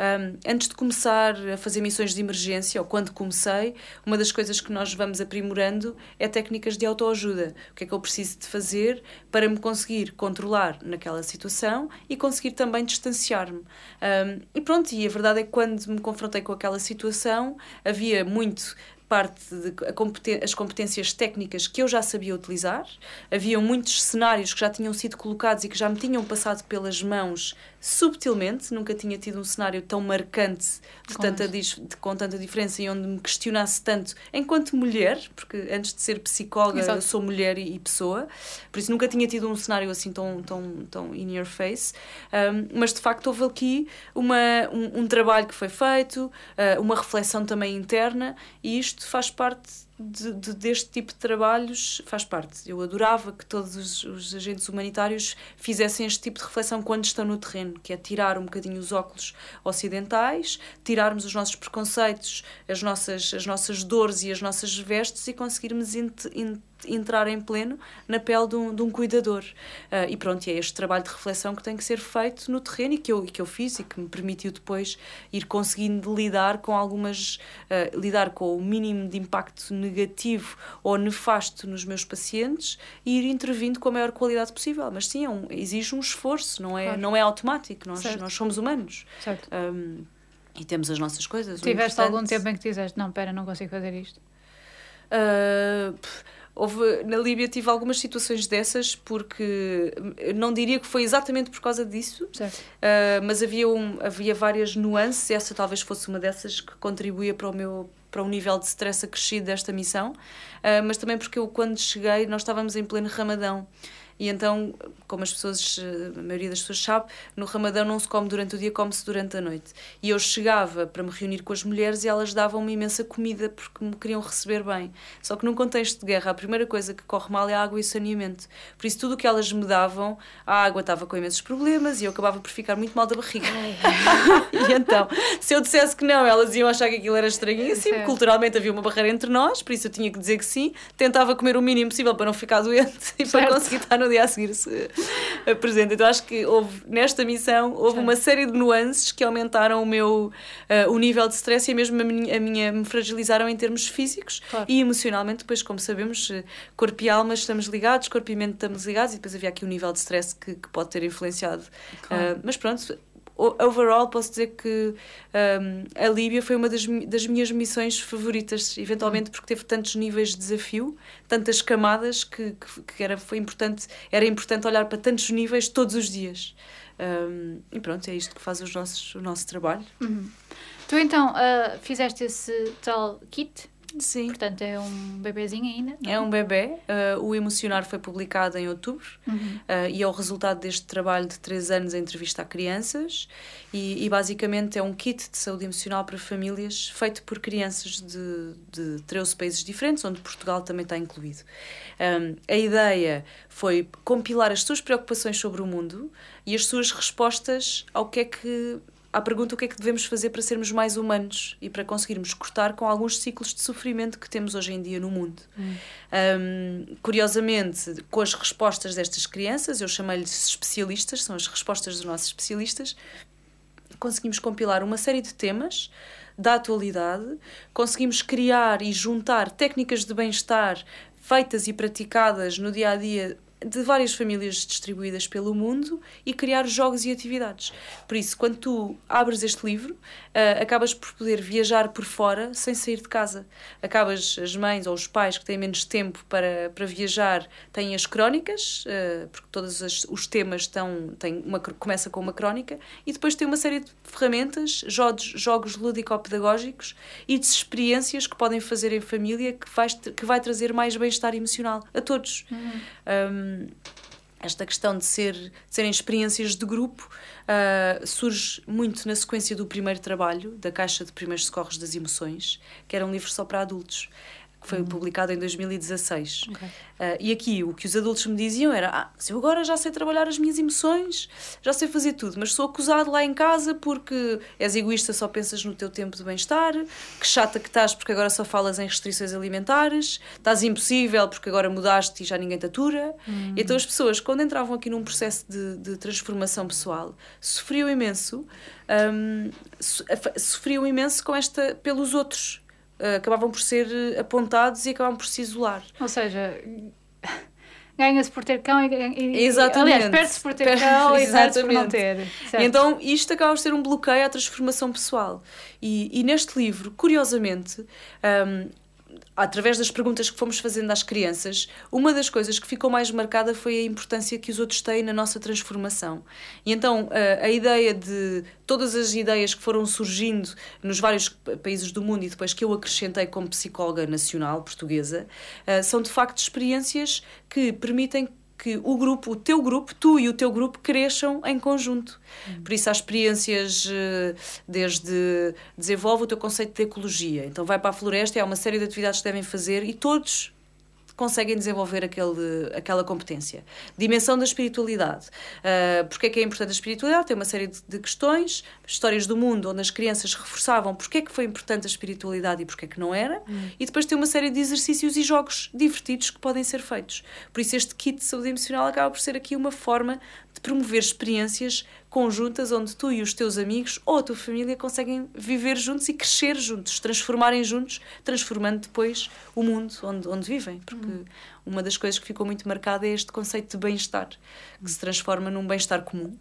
Um, antes de começar a fazer missões de emergência, ou quando comecei, uma das coisas que nós vamos aprimorando é técnicas de autoajuda. O que é que eu preciso de fazer para me conseguir controlar naquela situação e conseguir também distanciar-me. Um, e pronto, e a verdade é que quando me confrontei com aquela situação, havia muito parte de as competências técnicas que eu já sabia utilizar. Havia muitos cenários que já tinham sido colocados e que já me tinham passado pelas mãos subtilmente, nunca tinha tido um cenário tão marcante de tanta, de, com tanta diferença e onde me questionasse tanto enquanto mulher, porque antes de ser psicóloga Exato. eu sou mulher e, e, pessoa, por isso nunca tinha tido um cenário assim tão, tão, tão in your face, um, mas de facto houve aqui uma, um, um trabalho que foi feito, uh, uma reflexão também interna e isto faz parte de, de, deste tipo de trabalhos faz parte. Eu adorava que todos os, os, agentes humanitários fizessem este tipo de reflexão quando estão no terreno, que é tirar um bocadinho os óculos ocidentais, tirarmos os nossos preconceitos, as nossas, as nossas dores e as nossas vestes e conseguirmos entrar em pleno na pele de um, de um cuidador. Uh, e pronto, é este trabalho de reflexão que tem que ser feito no terreno e que eu, que eu fiz e que me permitiu depois ir conseguindo lidar com algumas. Uh, lidar com o mínimo de impacto negativo ou nefasto nos meus pacientes e ir intervindo com a maior qualidade possível. Mas sim, é um, exige um esforço, não é, claro. não é automático, nós, nós somos humanos. Certo. Um, e temos as nossas coisas. Tiveste algum tempo em que dizeste, não, pera, não consigo fazer isto? Uh, Houve, na Líbia tive algumas situações dessas, porque não diria que foi exatamente por causa disso, uh, mas havia, um, havia várias nuances, essa talvez fosse uma dessas que contribuía para o meu para o nível de stress acrescido desta missão, uh, mas também porque eu, quando cheguei, nós estávamos em pleno Ramadão. E então, como as pessoas, eh, a maioria das pessoas sabe, no Ramadão não se come durante o dia, come-se durante a noite. E eu chegava para me reunir com as mulheres e elas davam-me imensa comida porque me queriam receber bem. Só que num contexto de guerra, a primeira coisa que corre mal é a água e o saneamento. Por isso, tudo o que elas me davam, a água estava com imensos problemas e eu acabava por ficar muito mal da barriga. e então, se eu dissesse que não, elas iam achar que aquilo era estranhíssimo. É. Culturalmente havia uma barreira entre nós, por isso eu tinha que dizer que sim. Tentava comer o mínimo possível para não ficar doente e certo. para conseguir estar no dia a seguir se apresenta. Então acho que houve, nesta missão, houve uma série de nuances que aumentaram o meu uh, o nível de stress e mesmo a minha, a minha me fragilizaram em termos físicos claro. e emocionalmente. Depois, como sabemos, eh, corpo e alma estamos ligados, corpo e mente estamos ligados, e depois havia aqui um nível de stress que, que pode ter influenciado. Claro. Uh, mas pronto, overall posso dizer que um, a Líbia foi uma das, das minhas missões favoritas, eventualmente porque teve tantos níveis de desafio, tantas camadas que, que, que, era, foi importante, era importante olhar para tantos níveis todos os dias. Um, e pronto, é isto que faz os nossos, o nosso trabalho. Uhum. Tu então uh, fizeste esse tal kit Sim. Portanto, é um bebezinho ainda. Não? É um bebê. Uh, o Emocionar foi publicado em outubro uhum. uh, e é o resultado deste trabalho de três anos em entrevista a crianças. E, e, basicamente é um kit de saúde emocional para famílias feito por crianças de, de 13 países diferentes, onde Portugal também está incluído. Um, a ideia foi compilar as suas preocupações sobre o mundo e as suas respostas ao que é que à pergunta o que é que devemos fazer para sermos mais humanos e para conseguirmos cortar com alguns ciclos de sofrimento que temos hoje em dia no mundo. Hum. Um, curiosamente, com as respostas destas crianças, eu chamei-lhes especialistas, são as respostas dos nossos especialistas, conseguimos compilar uma série de temas da atualidade, conseguimos criar e juntar técnicas de bem-estar feitas e praticadas no dia a dia de várias famílias distribuídas pelo mundo e criar jogos e atividades. Por isso, quando tu abres este livro, uh, acabas por poder viajar por fora sem sair de casa. Acabas, as mães ou os pais que têm menos tempo para, para viajar têm as crónicas, uh, porque todos as, os temas estão, têm uma, começa com uma crónica, e depois tem uma série de ferramentas, jogos, jogos lúdico-pedagógicos e de experiências que podem fazer em família que vai, que vai trazer mais bem-estar emocional a todos. Uhum. Um, esta questão de, ser, de serem experiências de grupo uh, surge muito na sequência do primeiro trabalho, da Caixa de Primeiros Socorros das Emoções, que era um livro só para adultos que foi uhum. publicado em 2016. Okay. Uh, e aqui o que os adultos me diziam era: ah, se eu agora já sei trabalhar as minhas emoções, já sei fazer tudo, mas sou acusado lá em casa porque és egoísta, só pensas no teu tempo de bem-estar, que chata que estás porque agora só falas em restrições alimentares, estás impossível porque agora mudaste e já ninguém te atura. Uhum. Então as pessoas, quando entravam aqui num processo de, de transformação pessoal, sofriam imenso. Um, sofriam imenso com esta pelos outros acabavam por ser eh, apontados e acabavam por se isolar. Ou seja, ganha-se por ter cão e, e Exatamente. aliás, perde-se por ter cão e perde-se por não ter. Certo. Então isto acaba por ser um bloqueio à transformação pessoal. E, e neste livro, curiosamente, um, através das perguntas que fomos fazendo às crianças, uma das coisas que ficou mais marcada foi a importância que os outros têm na nossa transformação. E então a, a ideia de todas as ideias que foram surgindo nos vários países do mundo e depois que eu acrescentei como psicóloga nacional portuguesa, uh, são de facto experiências que permitem que o grupo, o teu grupo, tu e o teu grupo cresçam em conjunto. Uhum. Por isso há experiências eh, desde desenvolve o teu conceito de ecologia. Então vai para a floresta e há uma série de atividades que devem fazer e todos conseguem desenvolver aquele, aquela competência. Dimensão da espiritualidade. Uh, porque é que é importante a espiritualidade? Tem uma série de, de, questões, histórias do mundo onde as crianças reforçavam porque é que foi importante a espiritualidade e porque é que não era, hum. e depois tem uma série de exercícios e jogos divertidos que podem ser feitos. Por isso este kit de saúde emocional acaba por ser aqui uma forma de promover experiências conjuntas onde tu e os teus amigos ou a tua família conseguem viver juntos e crescer juntos, transformarem juntos, transformando depois o mundo onde, onde vivem. Porque uhum. uma das coisas que ficou muito marcada é este conceito de bem-estar, que se transforma num bem-estar comum.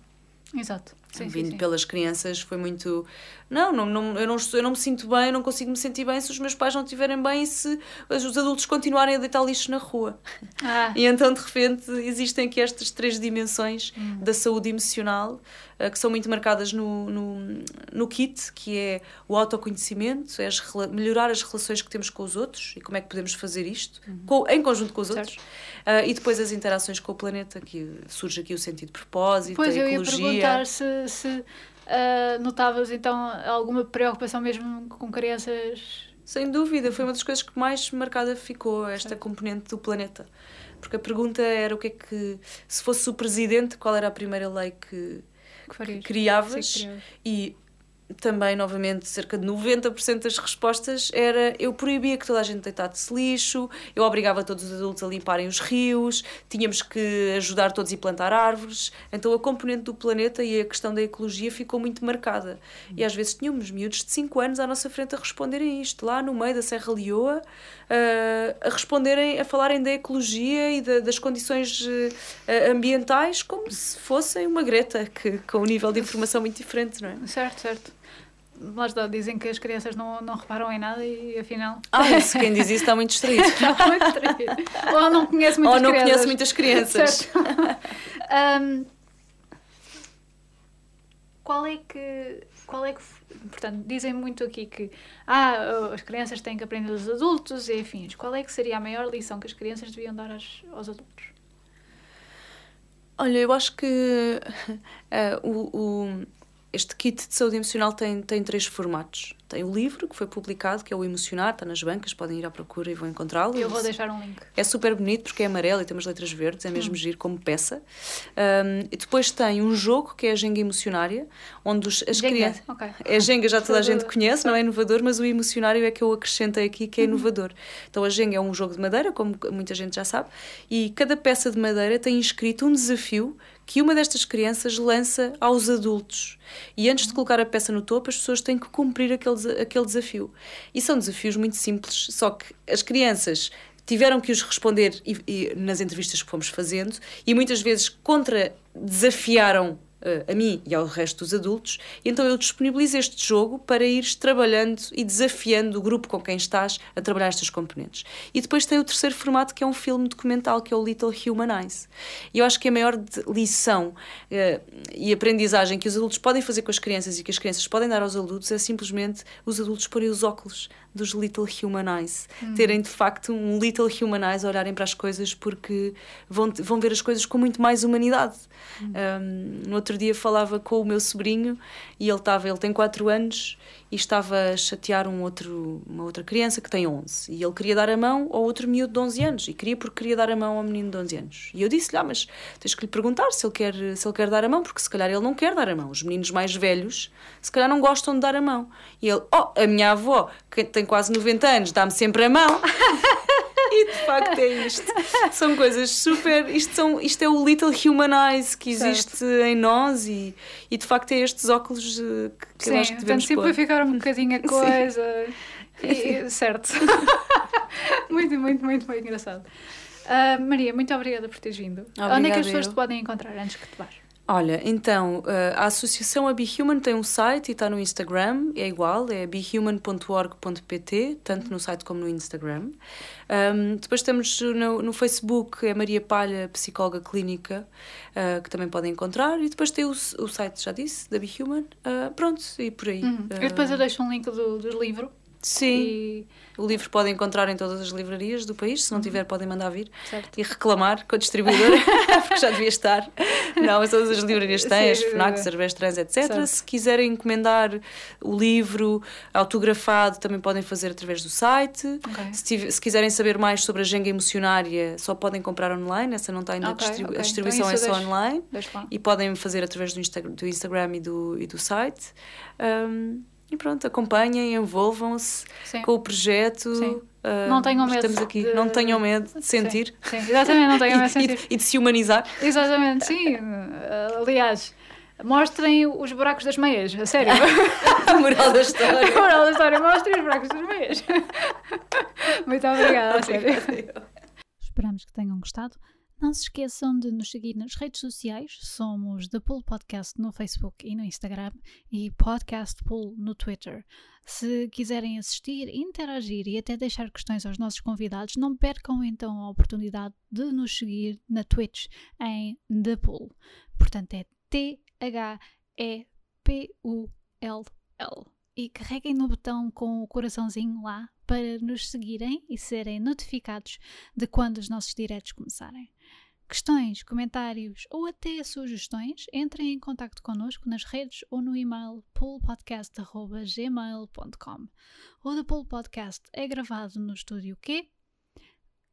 Exato. Sim, vindo sim, sim. pelas crianças foi muito não, não, não, eu não eu não me sinto bem não consigo me sentir bem se os meus pais não estiverem bem e se os adultos continuarem a deitar lixo na rua ah. e então de repente existem aqui estas três dimensões hum. da saúde emocional que são muito marcadas no, no, no kit que é o autoconhecimento é as, melhorar as relações que temos com os outros e como é que podemos fazer isto uhum. com, em conjunto com os certo. outros uh, e depois as interações com o planeta que surge aqui o sentido de propósito pois a ecologia. eu ia perguntar se se uh, notavas então alguma preocupação mesmo com crianças. Sem dúvida, foi uma das coisas que mais marcada ficou, esta certo. componente do planeta. Porque a pergunta era o que é que, se fosse o presidente, qual era a primeira lei que, que, que criavas? Sim, e também, novamente, cerca de 90% das respostas era eu proibia que toda a gente deitasse lixo, eu obrigava todos os adultos a limparem os rios, tínhamos que ajudar todos a plantar árvores. Então a componente do planeta e a questão da ecologia ficou muito marcada. E às vezes tínhamos miúdos de 5 anos à nossa frente a responderem isto, lá no meio da Serra Leoa, a responderem, a falarem da ecologia e das condições uh, ambientais como se fossem uma Greta, que, com um nível de informação muito diferente, não é? Certo, certo lá está, dizem que as crianças não, não reparam em nada e afinal. Ah, isso, quem diz isso está muito distraído. está muito distraído. Ou não conhece muitas Ou não crianças. conhece muitas crianças. um, qual é que. Qual é que. Portanto, dizem muito aqui que ah, as crianças têm que aprender dos adultos e afins. Qual é que seria a maior lição que as crianças deviam dar aos, aos adultos? Olha, eu acho que uh, o, o este kit de saúde emocional tem, tem três formatos. Tem o livro, que foi publicado, que é o Emocionar, está nas bancas, podem ir à procura e vão encontrá-lo. Eu vou deixar um link. É super bonito porque é amarelo e tem umas letras verdes, é mesmo hum. giro como peça. Um, e depois tem um jogo, que é a Jenga Emocionária, onde os, as crianças. Okay. É a Jenga, já toda a gente conhece, não é inovador, mas o Emocionário é que eu acrescentei aqui, que é uhum. inovador. Então a Jenga é um jogo de madeira, como muita gente já sabe, e cada peça de madeira tem inscrito um desafio que uma destas crianças lança aos adultos. E antes de colocar a peça no topo, as pessoas têm que cumprir aquele, aquele desafio. E são desafios muito simples, só que as crianças tiveram que os responder e, e, nas entrevistas que fomos fazendo e muitas vezes contra desafiaram a mim e ao resto dos adultos, então eu disponibilizo este jogo para ires trabalhando e desafiando o grupo com quem estás a trabalhar estas componentes. E depois tem o terceiro formato, que é um filme documental, que é o Little Human Eyes. E eu acho que a maior lição uh, e aprendizagem que os adultos podem fazer com as crianças e que as crianças podem dar aos adultos é simplesmente os adultos porem os óculos dos Little Human Eyes. Uhum. Terem de facto um Little Human Eyes, olharem para as coisas porque vão, vão ver as coisas com muito mais humanidade. Uhum. Um, no outro dia falava com o meu sobrinho e ele estava, ele tem 4 anos e estava a chatear um outro, uma outra criança que tem 11 e ele queria dar a mão ao outro miúdo de 11 anos e queria porque queria dar a mão ao menino de 11 anos. E eu disse-lhe, ah, mas tens que lhe perguntar se ele, quer, se ele quer dar a mão, porque se calhar ele não quer dar a mão. Os meninos mais velhos, se calhar não gostam de dar a mão. E ele, oh, a minha avó, que tem quase 90 anos, dá-me sempre a mão. e de facto é isto. São coisas super. Isto, são, isto é o little humanize que existe certo. em nós e, e de facto é estes óculos eh, que, que Sim, eu acho que devemos simplificar um bocadinho a coisa. E, certo. muito, muito, muito, muito engraçado. Uh, Maria, muito obrigada por teres vindo. Obrigada Onde é que as pessoas eu. te podem encontrar antes que te vás? Olha, então, eh, a associação A Be Human tem um site e está no Instagram, é igual, é behuman.org.pt, tanto no site como no Instagram. Um, depois temos no, no, Facebook, é Maria Palha, psicóloga clínica, uh, que também podem encontrar. E depois tem o, o site, já disse, da Be Human. Uh, pronto, e por aí. Uhum. E depois eu deixo um link do, do livro Sim. E... O livro podem encontrar em todas as livrarias do país. Se não uhum. tiver, podem mandar vir certo. e reclamar com a distribuidora, porque já devia estar. Não, mas todas as livrarias têm, Sim, as FNAC, Cervés Trans, etc. Certo. Se quiserem encomendar o livro autografado, também podem fazer através do site. Okay. Se, se, quiserem saber mais sobre a Jenga Emocionária, só podem comprar online. Essa não está ainda okay, distribu okay. A distribuição então, é só deixo, online. Deixo e podem fazer através do, Insta do Instagram e do, e do site. Um, e pronto, acompanhem, envolvam-se com o projeto. Sim. Uh, não tenham medo. Estamos aqui. De... Não tenham medo de sentir. Sim, sim. exatamente, não tenham medo de sentir. e, de, e de se humanizar. Exatamente, sim. Aliás, mostrem os buracos das meias, a sério. a moral da história. a moral da história, mostrem os buracos das meias. Muito obrigada, a sério. Esperamos que tenham gostado. Não se esqueçam de nos seguir nas redes sociais. Somos The Pool Podcast no Facebook e no Instagram e Podcast Pool no Twitter. Se quiserem assistir, interagir e até deixar questões aos nossos convidados, não percam então a oportunidade de nos seguir na Twitch em The Pool. Portanto, é T-H-E-P-U-L-L. E carreguem no botão com o coraçãozinho lá para nos seguirem e serem notificados de quando os nossos diretos começarem questões, comentários ou até sugestões, entrem em contato connosco nas redes ou no e-mail poolpodcast.gmail.com. O The Pool Podcast é gravado no estúdio Q.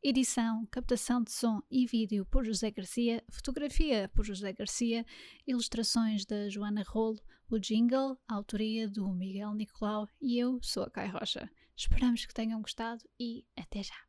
Edição, captação de som e vídeo por José Garcia, fotografia por José Garcia, ilustrações da Joana Rolo, o jingle, a autoria do Miguel Nicolau e eu sou a Kai Rocha. Esperamos que tenham gostado e até já!